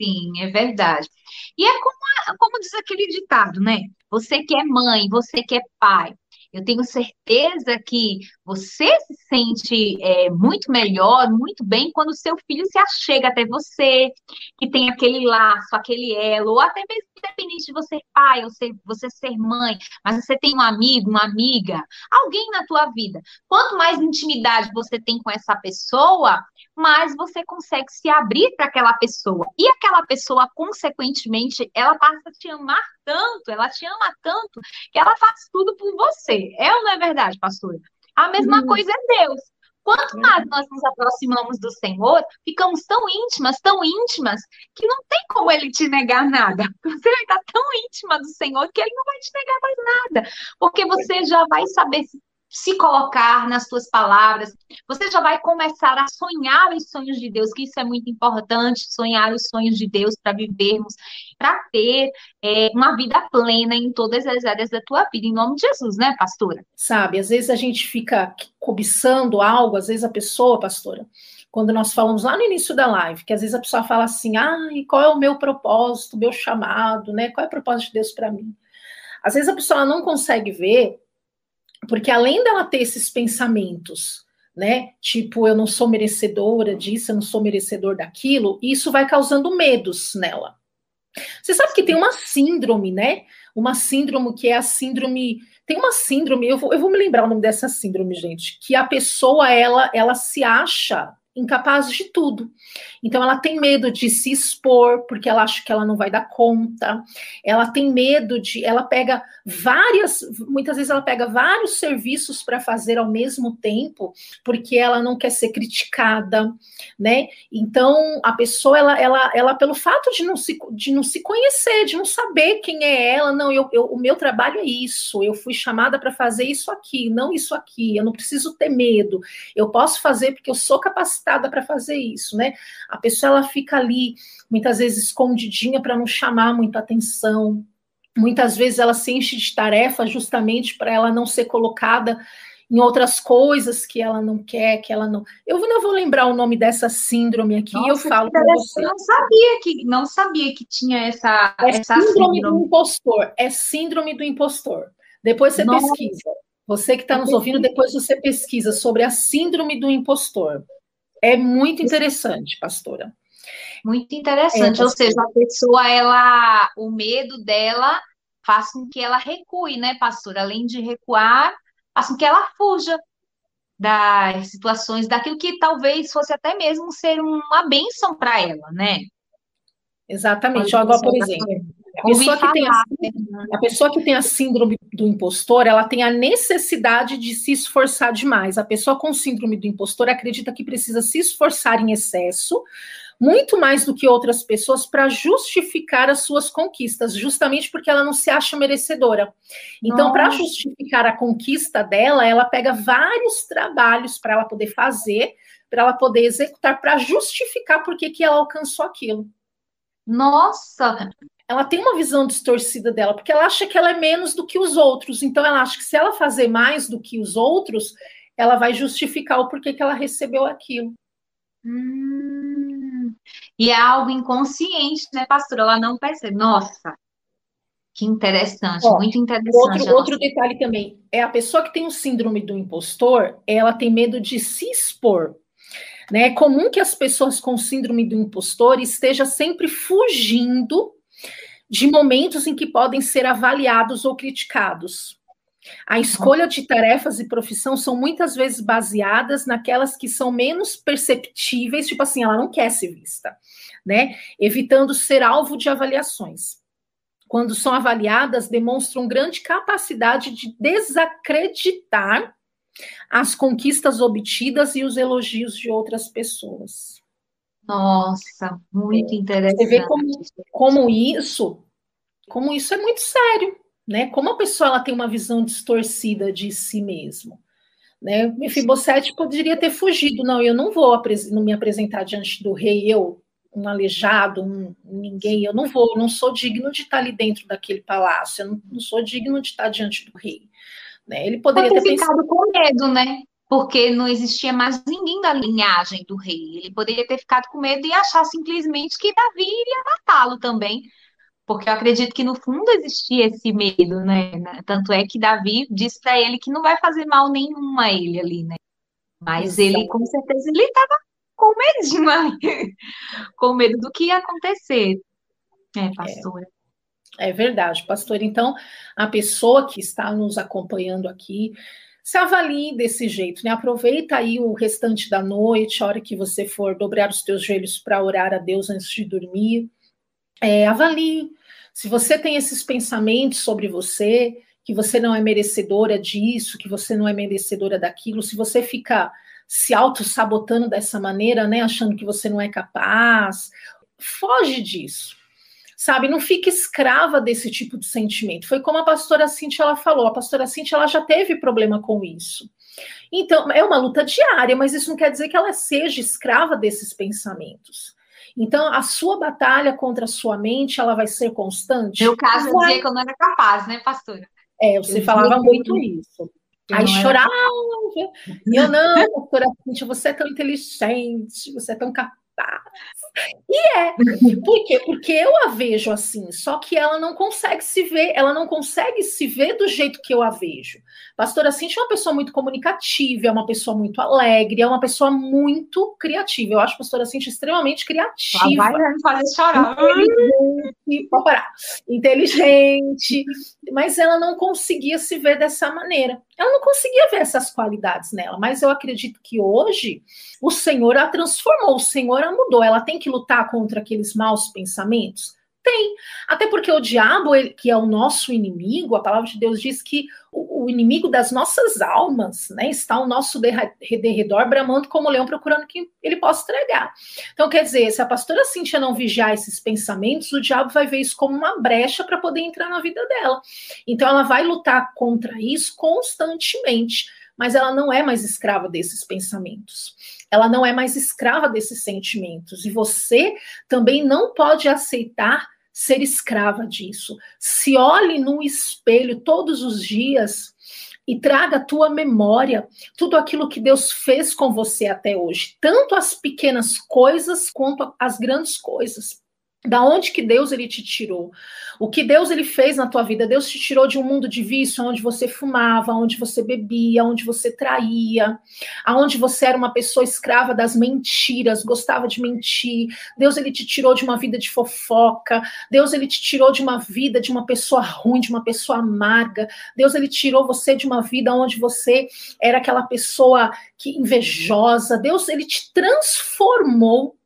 Sim, é verdade. E é como, como diz aquele ditado, né? Você que é mãe, você que é pai, eu tenho certeza que você se sente é, muito melhor, muito bem, quando seu filho se achega até você, que tem aquele laço, aquele elo, ou até mesmo independente de você ser pai ou ser, você ser mãe, mas você tem um amigo, uma amiga, alguém na tua vida. Quanto mais intimidade você tem com essa pessoa, mais você consegue se abrir para aquela pessoa. E aquela pessoa, consequentemente, ela passa a te amar tanto, ela te ama tanto, que ela faz tudo por você. É ou não é verdade, pastora? A mesma hum. coisa é Deus. Quanto mais nós nos aproximamos do Senhor, ficamos tão íntimas, tão íntimas, que não tem como ele te negar nada. Você vai estar tão íntima do Senhor que ele não vai te negar mais nada, porque você já vai saber se se colocar nas suas palavras, você já vai começar a sonhar os sonhos de Deus, que isso é muito importante, sonhar os sonhos de Deus para vivermos, para ter é, uma vida plena em todas as áreas da tua vida, em nome de Jesus, né, pastora? Sabe, às vezes a gente fica cobiçando algo, às vezes a pessoa, pastora, quando nós falamos lá no início da live, que às vezes a pessoa fala assim, ah, e qual é o meu propósito, meu chamado, né? Qual é o propósito de Deus para mim? Às vezes a pessoa não consegue ver porque além dela ter esses pensamentos, né? Tipo, eu não sou merecedora disso, eu não sou merecedor daquilo, isso vai causando medos nela. Você sabe que tem uma síndrome, né? Uma síndrome que é a síndrome. Tem uma síndrome, eu vou, eu vou me lembrar o nome dessa síndrome, gente, que a pessoa ela, ela se acha incapaz de tudo. Então, ela tem medo de se expor, porque ela acha que ela não vai dar conta. Ela tem medo de. Ela pega várias. Muitas vezes ela pega vários serviços para fazer ao mesmo tempo, porque ela não quer ser criticada, né? Então, a pessoa, ela, ela, ela pelo fato de não, se, de não se conhecer, de não saber quem é ela, não, eu, eu o meu trabalho é isso, eu fui chamada para fazer isso aqui, não isso aqui, eu não preciso ter medo, eu posso fazer porque eu sou capacitada para fazer isso, né? A pessoa ela fica ali, muitas vezes escondidinha para não chamar muita atenção. Muitas vezes ela se enche de tarefas justamente para ela não ser colocada em outras coisas que ela não quer, que ela não. Eu não vou lembrar o nome dessa síndrome aqui, Nossa, eu falo para você. Não sabia que não sabia que tinha essa, é essa síndrome, síndrome, do impostor. É síndrome do impostor. Depois você Nossa. pesquisa. Você que está nos ouvindo, depois você pesquisa sobre a síndrome do impostor. É muito interessante, pastora. Muito interessante, é, ou seja, a pessoa, ela, o medo dela faz com que ela recue, né, pastora? Além de recuar, faz com que ela fuja das situações, daquilo que talvez fosse até mesmo ser uma bênção para ela, né? Exatamente. Agora, por exemplo, a pessoa, que tem a, a pessoa que tem a síndrome do impostor, ela tem a necessidade de se esforçar demais. A pessoa com síndrome do impostor acredita que precisa se esforçar em excesso, muito mais do que outras pessoas, para justificar as suas conquistas, justamente porque ela não se acha merecedora. Então, para justificar a conquista dela, ela pega vários trabalhos para ela poder fazer, para ela poder executar, para justificar por que ela alcançou aquilo. Nossa! Ela tem uma visão distorcida dela, porque ela acha que ela é menos do que os outros. Então, ela acha que se ela fazer mais do que os outros, ela vai justificar o porquê que ela recebeu aquilo. Hum, e é algo inconsciente, né, pastora? Ela não percebe. Nossa, que interessante, Ó, muito interessante. Outro, outro detalhe também, é a pessoa que tem o síndrome do impostor, ela tem medo de se expor. Né? É comum que as pessoas com síndrome do impostor estejam sempre fugindo de momentos em que podem ser avaliados ou criticados. A escolha de tarefas e profissão são muitas vezes baseadas naquelas que são menos perceptíveis, tipo assim, ela não quer ser vista, né? Evitando ser alvo de avaliações. Quando são avaliadas, demonstram grande capacidade de desacreditar as conquistas obtidas e os elogios de outras pessoas. Nossa, muito interessante. Você vê como, como isso, como isso é muito sério, né? Como a pessoa ela tem uma visão distorcida de si mesmo. Né? Mefibosete poderia ter fugido, não, eu não vou não me apresentar diante do rei, eu, um aleijado, um, ninguém, eu não vou, não sou digno de estar ali dentro daquele palácio, eu não, não sou digno de estar diante do rei. Né? Ele poderia ter, ter ficado pensado... com medo, né? Porque não existia mais ninguém da linhagem do rei. Ele poderia ter ficado com medo e achar simplesmente que Davi iria matá-lo também, porque eu acredito que no fundo existia esse medo, né? Tanto é que Davi diz para ele que não vai fazer mal nenhum a ele ali, né? Mas ele, com certeza, ele estava com medo demais, com medo do que ia acontecer. É, pastora. É, é verdade, pastor. Então, a pessoa que está nos acompanhando aqui, se avalie desse jeito, né? Aproveita aí o restante da noite, a hora que você for dobrar os teus joelhos para orar a Deus antes de dormir. É, avalie. Se você tem esses pensamentos sobre você, que você não é merecedora disso, que você não é merecedora daquilo, se você fica se auto-sabotando dessa maneira, né? Achando que você não é capaz, foge disso sabe? Não fique escrava desse tipo de sentimento. Foi como a pastora Cintia ela falou, a pastora Cintia ela já teve problema com isso. Então, é uma luta diária, mas isso não quer dizer que ela seja escrava desses pensamentos. Então, a sua batalha contra a sua mente, ela vai ser constante? No caso, eu dizia que eu não era capaz, né, pastora? É, você eu falava muito isso. Aí chorava. Eu não, pastora Cintia, você é tão inteligente, você é tão capaz e é. Por quê? Porque eu a vejo assim, só que ela não consegue se ver, ela não consegue se ver do jeito que eu a vejo. Pastora Cintia é uma pessoa muito comunicativa, é uma pessoa muito alegre, é uma pessoa muito criativa. Eu acho a pastora Cintia extremamente criativa. vai fazer chorar. pode parar, inteligente, mas ela não conseguia se ver dessa maneira. Ela não conseguia ver essas qualidades nela, mas eu acredito que hoje o Senhor a transformou, o Senhor a mudou. Ela tem que lutar contra aqueles maus pensamentos? Tem. Até porque o diabo, ele, que é o nosso inimigo, a palavra de Deus diz que o, o inimigo das nossas almas, né, está ao nosso derredor, bramando como leão, procurando que ele possa entregar. Então, quer dizer, se a pastora Cíntia não vigiar esses pensamentos, o diabo vai ver isso como uma brecha para poder entrar na vida dela. Então, ela vai lutar contra isso constantemente, mas ela não é mais escrava desses pensamentos ela não é mais escrava desses sentimentos. E você também não pode aceitar ser escrava disso. Se olhe no espelho todos os dias e traga à tua memória tudo aquilo que Deus fez com você até hoje, tanto as pequenas coisas quanto as grandes coisas. Da onde que Deus ele te tirou? O que Deus ele fez na tua vida? Deus te tirou de um mundo de vício, onde você fumava, onde você bebia, onde você traía, aonde você era uma pessoa escrava das mentiras, gostava de mentir. Deus ele te tirou de uma vida de fofoca. Deus ele te tirou de uma vida de uma pessoa ruim, de uma pessoa amarga. Deus ele tirou você de uma vida onde você era aquela pessoa que invejosa. Deus ele te transformou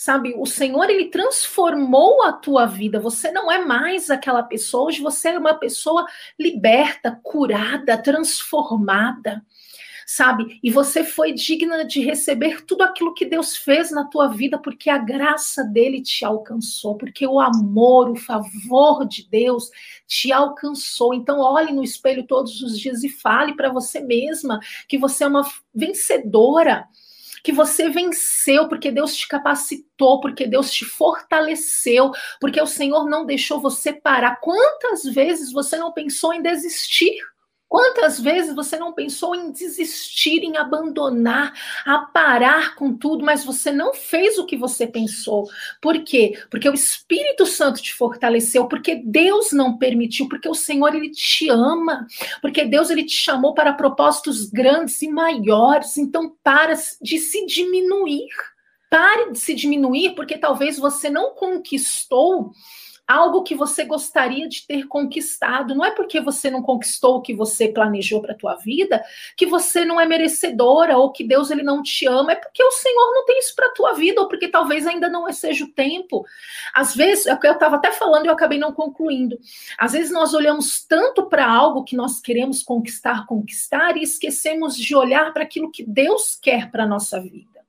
sabe? O Senhor ele transformou a tua vida. Você não é mais aquela pessoa, hoje você é uma pessoa liberta, curada, transformada. Sabe? E você foi digna de receber tudo aquilo que Deus fez na tua vida, porque a graça dele te alcançou, porque o amor, o favor de Deus te alcançou. Então, olhe no espelho todos os dias e fale para você mesma que você é uma vencedora, que você venceu porque Deus te capacitou, porque Deus te fortaleceu, porque o Senhor não deixou você parar. Quantas vezes você não pensou em desistir? Quantas vezes você não pensou em desistir, em abandonar, a parar com tudo, mas você não fez o que você pensou? Por quê? Porque o Espírito Santo te fortaleceu, porque Deus não permitiu, porque o Senhor ele te ama, porque Deus ele te chamou para propósitos grandes e maiores. Então, para de se diminuir. Pare de se diminuir, porque talvez você não conquistou algo que você gostaria de ter conquistado. Não é porque você não conquistou o que você planejou para a tua vida que você não é merecedora ou que Deus ele não te ama. É porque o Senhor não tem isso para a tua vida ou porque talvez ainda não seja o tempo. Às vezes, é eu estava até falando e eu acabei não concluindo. Às vezes nós olhamos tanto para algo que nós queremos conquistar, conquistar e esquecemos de olhar para aquilo que Deus quer para a nossa vida.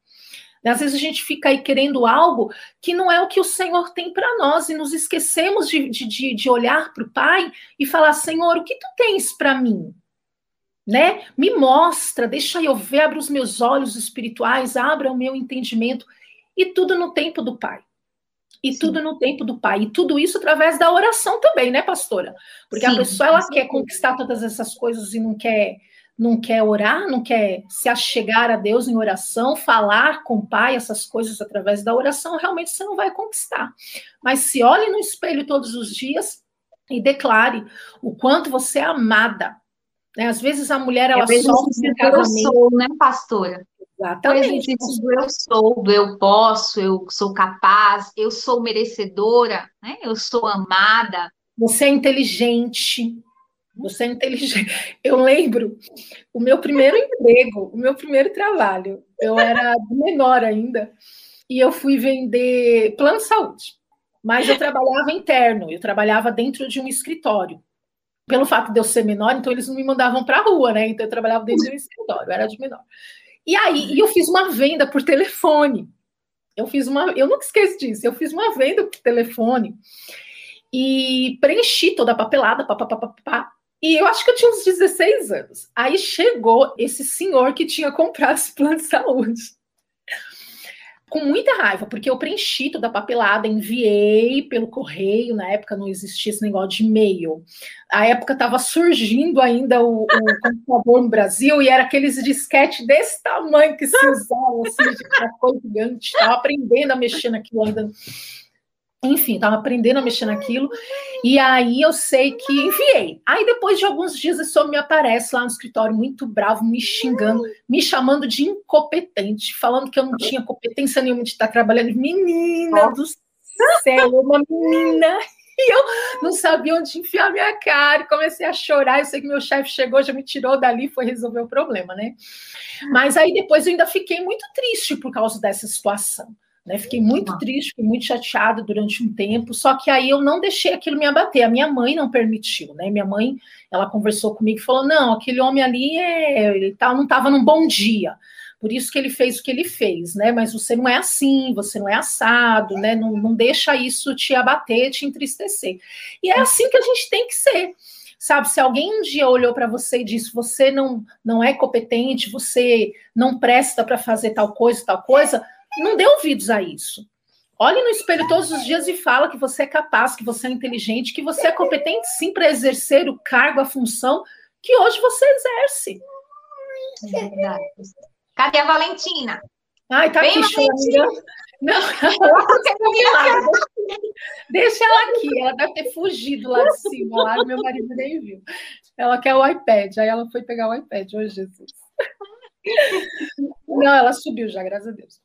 Às vezes a gente fica aí querendo algo que não é o que o Senhor tem para nós e nos esquecemos de, de, de olhar para o Pai e falar: Senhor, o que tu tens para mim? Né? Me mostra, deixa eu ver, abre os meus olhos espirituais, abra o meu entendimento e tudo no tempo do Pai. E Sim. tudo no tempo do Pai. E tudo isso através da oração também, né, pastora? Porque Sim, a pessoa ela quer conquistar todas essas coisas e não quer não quer orar, não quer se achegar a Deus em oração, falar com o Pai, essas coisas através da oração, realmente você não vai conquistar. Mas se olhe no espelho todos os dias e declare o quanto você é amada. Né? Às vezes a mulher ela é sofre eu sou, né, pastora? Exatamente. Do eu sou, do eu posso, eu sou capaz, eu sou merecedora, né? Eu sou amada. Você é inteligente, você é inteligente. Eu lembro o meu primeiro emprego, o meu primeiro trabalho. Eu era menor ainda e eu fui vender plano de saúde. Mas eu trabalhava interno, eu trabalhava dentro de um escritório. Pelo fato de eu ser menor, então eles não me mandavam para a rua, né? Então eu trabalhava dentro de um escritório, eu era de menor. E aí eu fiz uma venda por telefone. Eu fiz uma, eu nunca esqueço disso. Eu fiz uma venda por telefone e preenchi toda a papelada, papapá, e eu acho que eu tinha uns 16 anos. Aí chegou esse senhor que tinha comprado esse plano de saúde. Com muita raiva, porque eu preenchi toda a papelada, enviei pelo correio, na época não existia esse negócio de e-mail. A época estava surgindo ainda o, o computador no Brasil e era aqueles disquete desse tamanho que se usava, assim, de coisa gigante. Estava aprendendo a mexer naquilo ainda enfim, estava aprendendo a mexer naquilo. E aí eu sei que enviei. Aí depois de alguns dias esse homem me aparece lá no escritório, muito bravo, me xingando, me chamando de incompetente, falando que eu não tinha competência nenhuma de estar trabalhando. Menina do céu, uma menina e eu não sabia onde enfiar minha cara, comecei a chorar. Eu sei que meu chefe chegou, já me tirou dali, foi resolver o problema, né? Mas aí depois eu ainda fiquei muito triste por causa dessa situação. Né? Fiquei muito triste, fiquei muito chateada durante um tempo, só que aí eu não deixei aquilo me abater. A minha mãe não permitiu, né? Minha mãe, ela conversou comigo e falou: não, aquele homem ali é, ele tá, não estava num bom dia por isso que ele fez o que ele fez, né? Mas você não é assim, você não é assado, né? Não, não deixa isso te abater, te entristecer. E é assim que a gente tem que ser. Sabe, se alguém um dia olhou para você e disse: você não, não é competente, você não presta para fazer tal coisa, tal coisa, não dê ouvidos a isso. Olhe no espelho todos os dias e fala que você é capaz, que você é inteligente, que você é competente sim para exercer o cargo, a função que hoje você exerce. É verdade. Cadê a Valentina? Ai, tá Vem, aqui chorando. Não, ela Deixa ela aqui, ela deve ter fugido lá de cima, lá meu marido nem viu. Ela quer o iPad, aí ela foi pegar o iPad, oh Jesus. Não, ela subiu já, graças a Deus.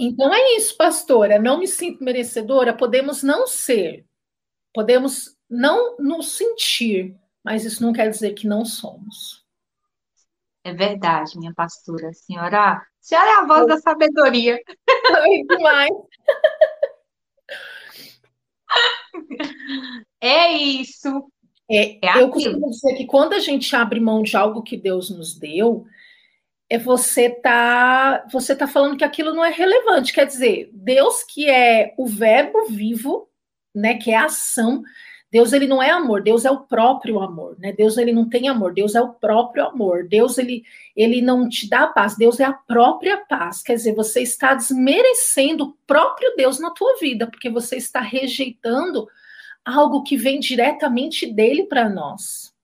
Então é isso, pastora. Não me sinto merecedora. Podemos não ser, podemos não nos sentir, mas isso não quer dizer que não somos. É verdade, minha pastora. Senhora, a senhora é a voz da sabedoria. Demais. É isso. É, é eu costumo dizer que quando a gente abre mão de algo que Deus nos deu, é você tá você tá falando que aquilo não é relevante. Quer dizer, Deus que é o verbo vivo, né, que é a ação, Deus ele não é amor, Deus é o próprio amor, né? Deus ele não tem amor, Deus é o próprio amor. Deus ele ele não te dá paz, Deus é a própria paz. Quer dizer, você está desmerecendo o próprio Deus na tua vida, porque você está rejeitando algo que vem diretamente dele para nós.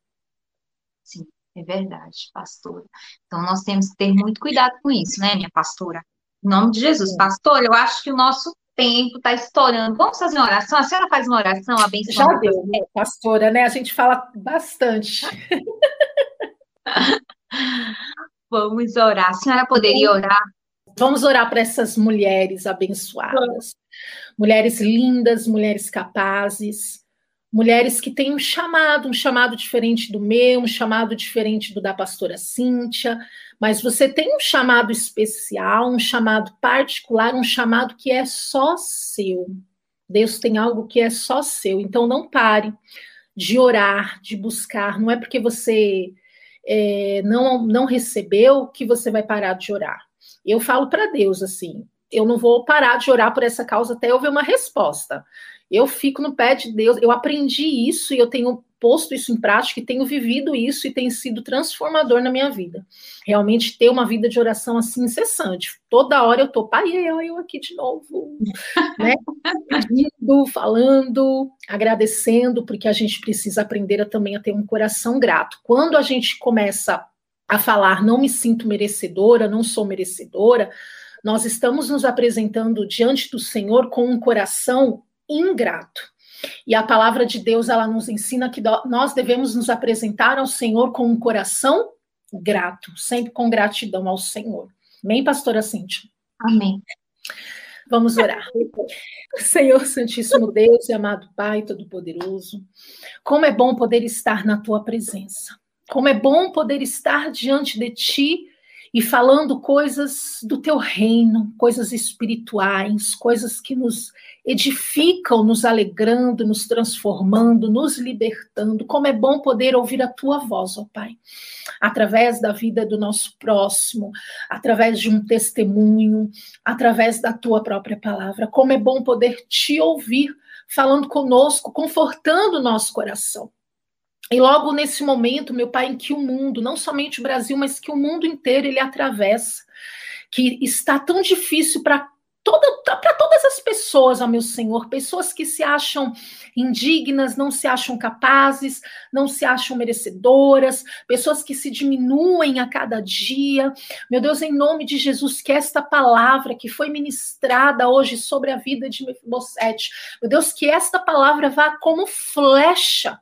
É verdade, pastora. Então nós temos que ter muito cuidado com isso, né, minha pastora? Em nome de Jesus, pastor, eu acho que o nosso tempo está estourando. Vamos fazer uma oração? A senhora faz uma oração abençoada? Já deu, né, pastora, né? A gente fala bastante. Vamos orar. A senhora poderia orar? Vamos orar para essas mulheres abençoadas. Mulheres lindas, mulheres capazes, mulheres que têm um chamado, um chamado diferente do meu, um chamado diferente do da pastora Cíntia, mas você tem um chamado especial, um chamado particular, um chamado que é só seu. Deus tem algo que é só seu. Então não pare de orar, de buscar. Não é porque você é, não, não recebeu que você vai parar de orar. Eu falo para Deus assim: eu não vou parar de orar por essa causa até eu ver uma resposta. Eu fico no pé de Deus, eu aprendi isso e eu tenho posto isso em prática e tenho vivido isso e tem sido transformador na minha vida. Realmente ter uma vida de oração assim incessante. Toda hora eu tô, pai, eu, eu aqui de novo, né? Pedindo, falando, agradecendo, porque a gente precisa aprender a, também a ter um coração grato. Quando a gente começa a falar, não me sinto merecedora, não sou merecedora, nós estamos nos apresentando diante do Senhor com um coração ingrato. E a palavra de Deus, ela nos ensina que nós devemos nos apresentar ao Senhor com um coração grato, sempre com gratidão ao Senhor. Amém, pastora Cíntia? Amém. Vamos orar. Senhor Santíssimo Deus e amado Pai Todo-Poderoso, como é bom poder estar na tua presença. Como é bom poder estar diante de ti e falando coisas do teu reino, coisas espirituais, coisas que nos edificam, nos alegrando, nos transformando, nos libertando. Como é bom poder ouvir a tua voz, ó Pai, através da vida do nosso próximo, através de um testemunho, através da tua própria palavra. Como é bom poder te ouvir falando conosco, confortando o nosso coração. E logo nesse momento, meu pai, em que o mundo, não somente o Brasil, mas que o mundo inteiro ele atravessa, que está tão difícil para toda, todas as pessoas, ó meu Senhor, pessoas que se acham indignas, não se acham capazes, não se acham merecedoras, pessoas que se diminuem a cada dia. Meu Deus, em nome de Jesus, que esta palavra que foi ministrada hoje sobre a vida de Mefibosete, meu Deus, que esta palavra vá como flecha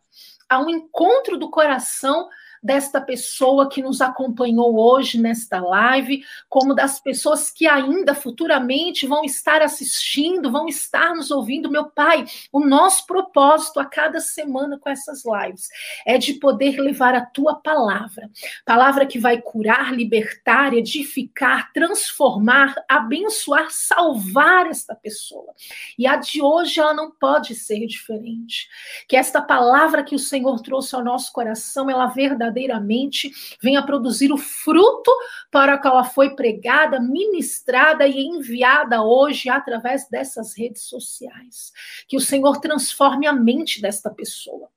ao encontro do coração desta pessoa que nos acompanhou hoje nesta live, como das pessoas que ainda futuramente vão estar assistindo, vão estar nos ouvindo. Meu Pai, o nosso propósito a cada semana com essas lives é de poder levar a tua palavra, palavra que vai curar, libertar, edificar, transformar, abençoar, salvar esta pessoa. E a de hoje ela não pode ser diferente. Que esta palavra que o Senhor trouxe ao nosso coração, ela verdadeiramente venha produzir o fruto para o qual ela foi pregada, ministrada e enviada hoje através dessas redes sociais. Que o Senhor transforme a mente desta pessoa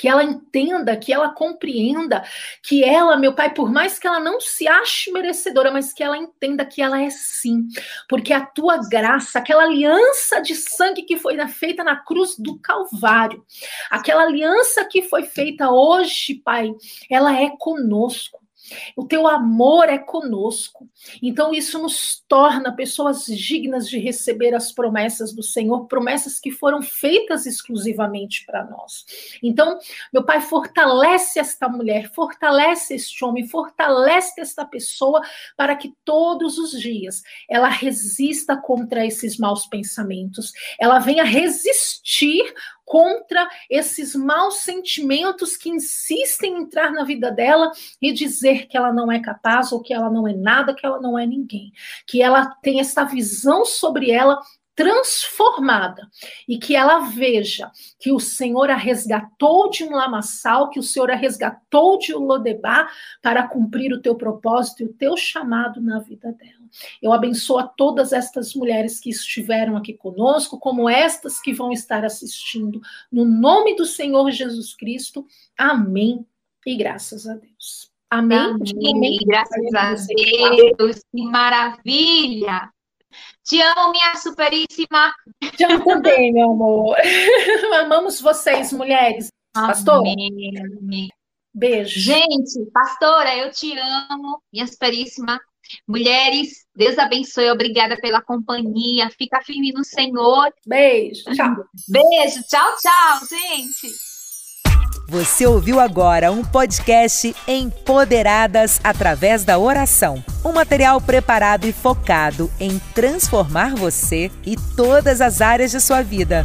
que ela entenda, que ela compreenda, que ela, meu pai, por mais que ela não se ache merecedora, mas que ela entenda que ela é sim, porque a tua graça, aquela aliança de sangue que foi feita na cruz do Calvário, aquela aliança que foi feita hoje, pai, ela é conosco. O teu amor é conosco. Então, isso nos torna pessoas dignas de receber as promessas do Senhor, promessas que foram feitas exclusivamente para nós. Então, meu Pai, fortalece esta mulher, fortalece este homem, fortalece esta pessoa para que todos os dias ela resista contra esses maus pensamentos, ela venha resistir contra esses maus sentimentos que insistem em entrar na vida dela e dizer que ela não é capaz ou que ela não é nada, que ela não é ninguém. Que ela tem essa visão sobre ela transformada e que ela veja que o Senhor a resgatou de um lamaçal, que o Senhor a resgatou de um lodebar para cumprir o teu propósito e o teu chamado na vida dela. Eu abençoo a todas estas mulheres que estiveram aqui conosco, como estas que vão estar assistindo, no nome do Senhor Jesus Cristo. Amém e graças a Deus. Amém. Amém. Amém. Graças a Deus. Que maravilha. Te amo, minha superíssima. Te amo também, meu amor. Amamos vocês, mulheres. Pastor. Amém. Beijo. Gente, pastora, eu te amo, minha superíssima. Mulheres, Deus abençoe, obrigada pela companhia. Fica firme no Senhor. Beijo. Tchau. Beijo. Tchau, tchau, gente. Você ouviu agora um podcast Empoderadas através da oração. Um material preparado e focado em transformar você e todas as áreas de sua vida.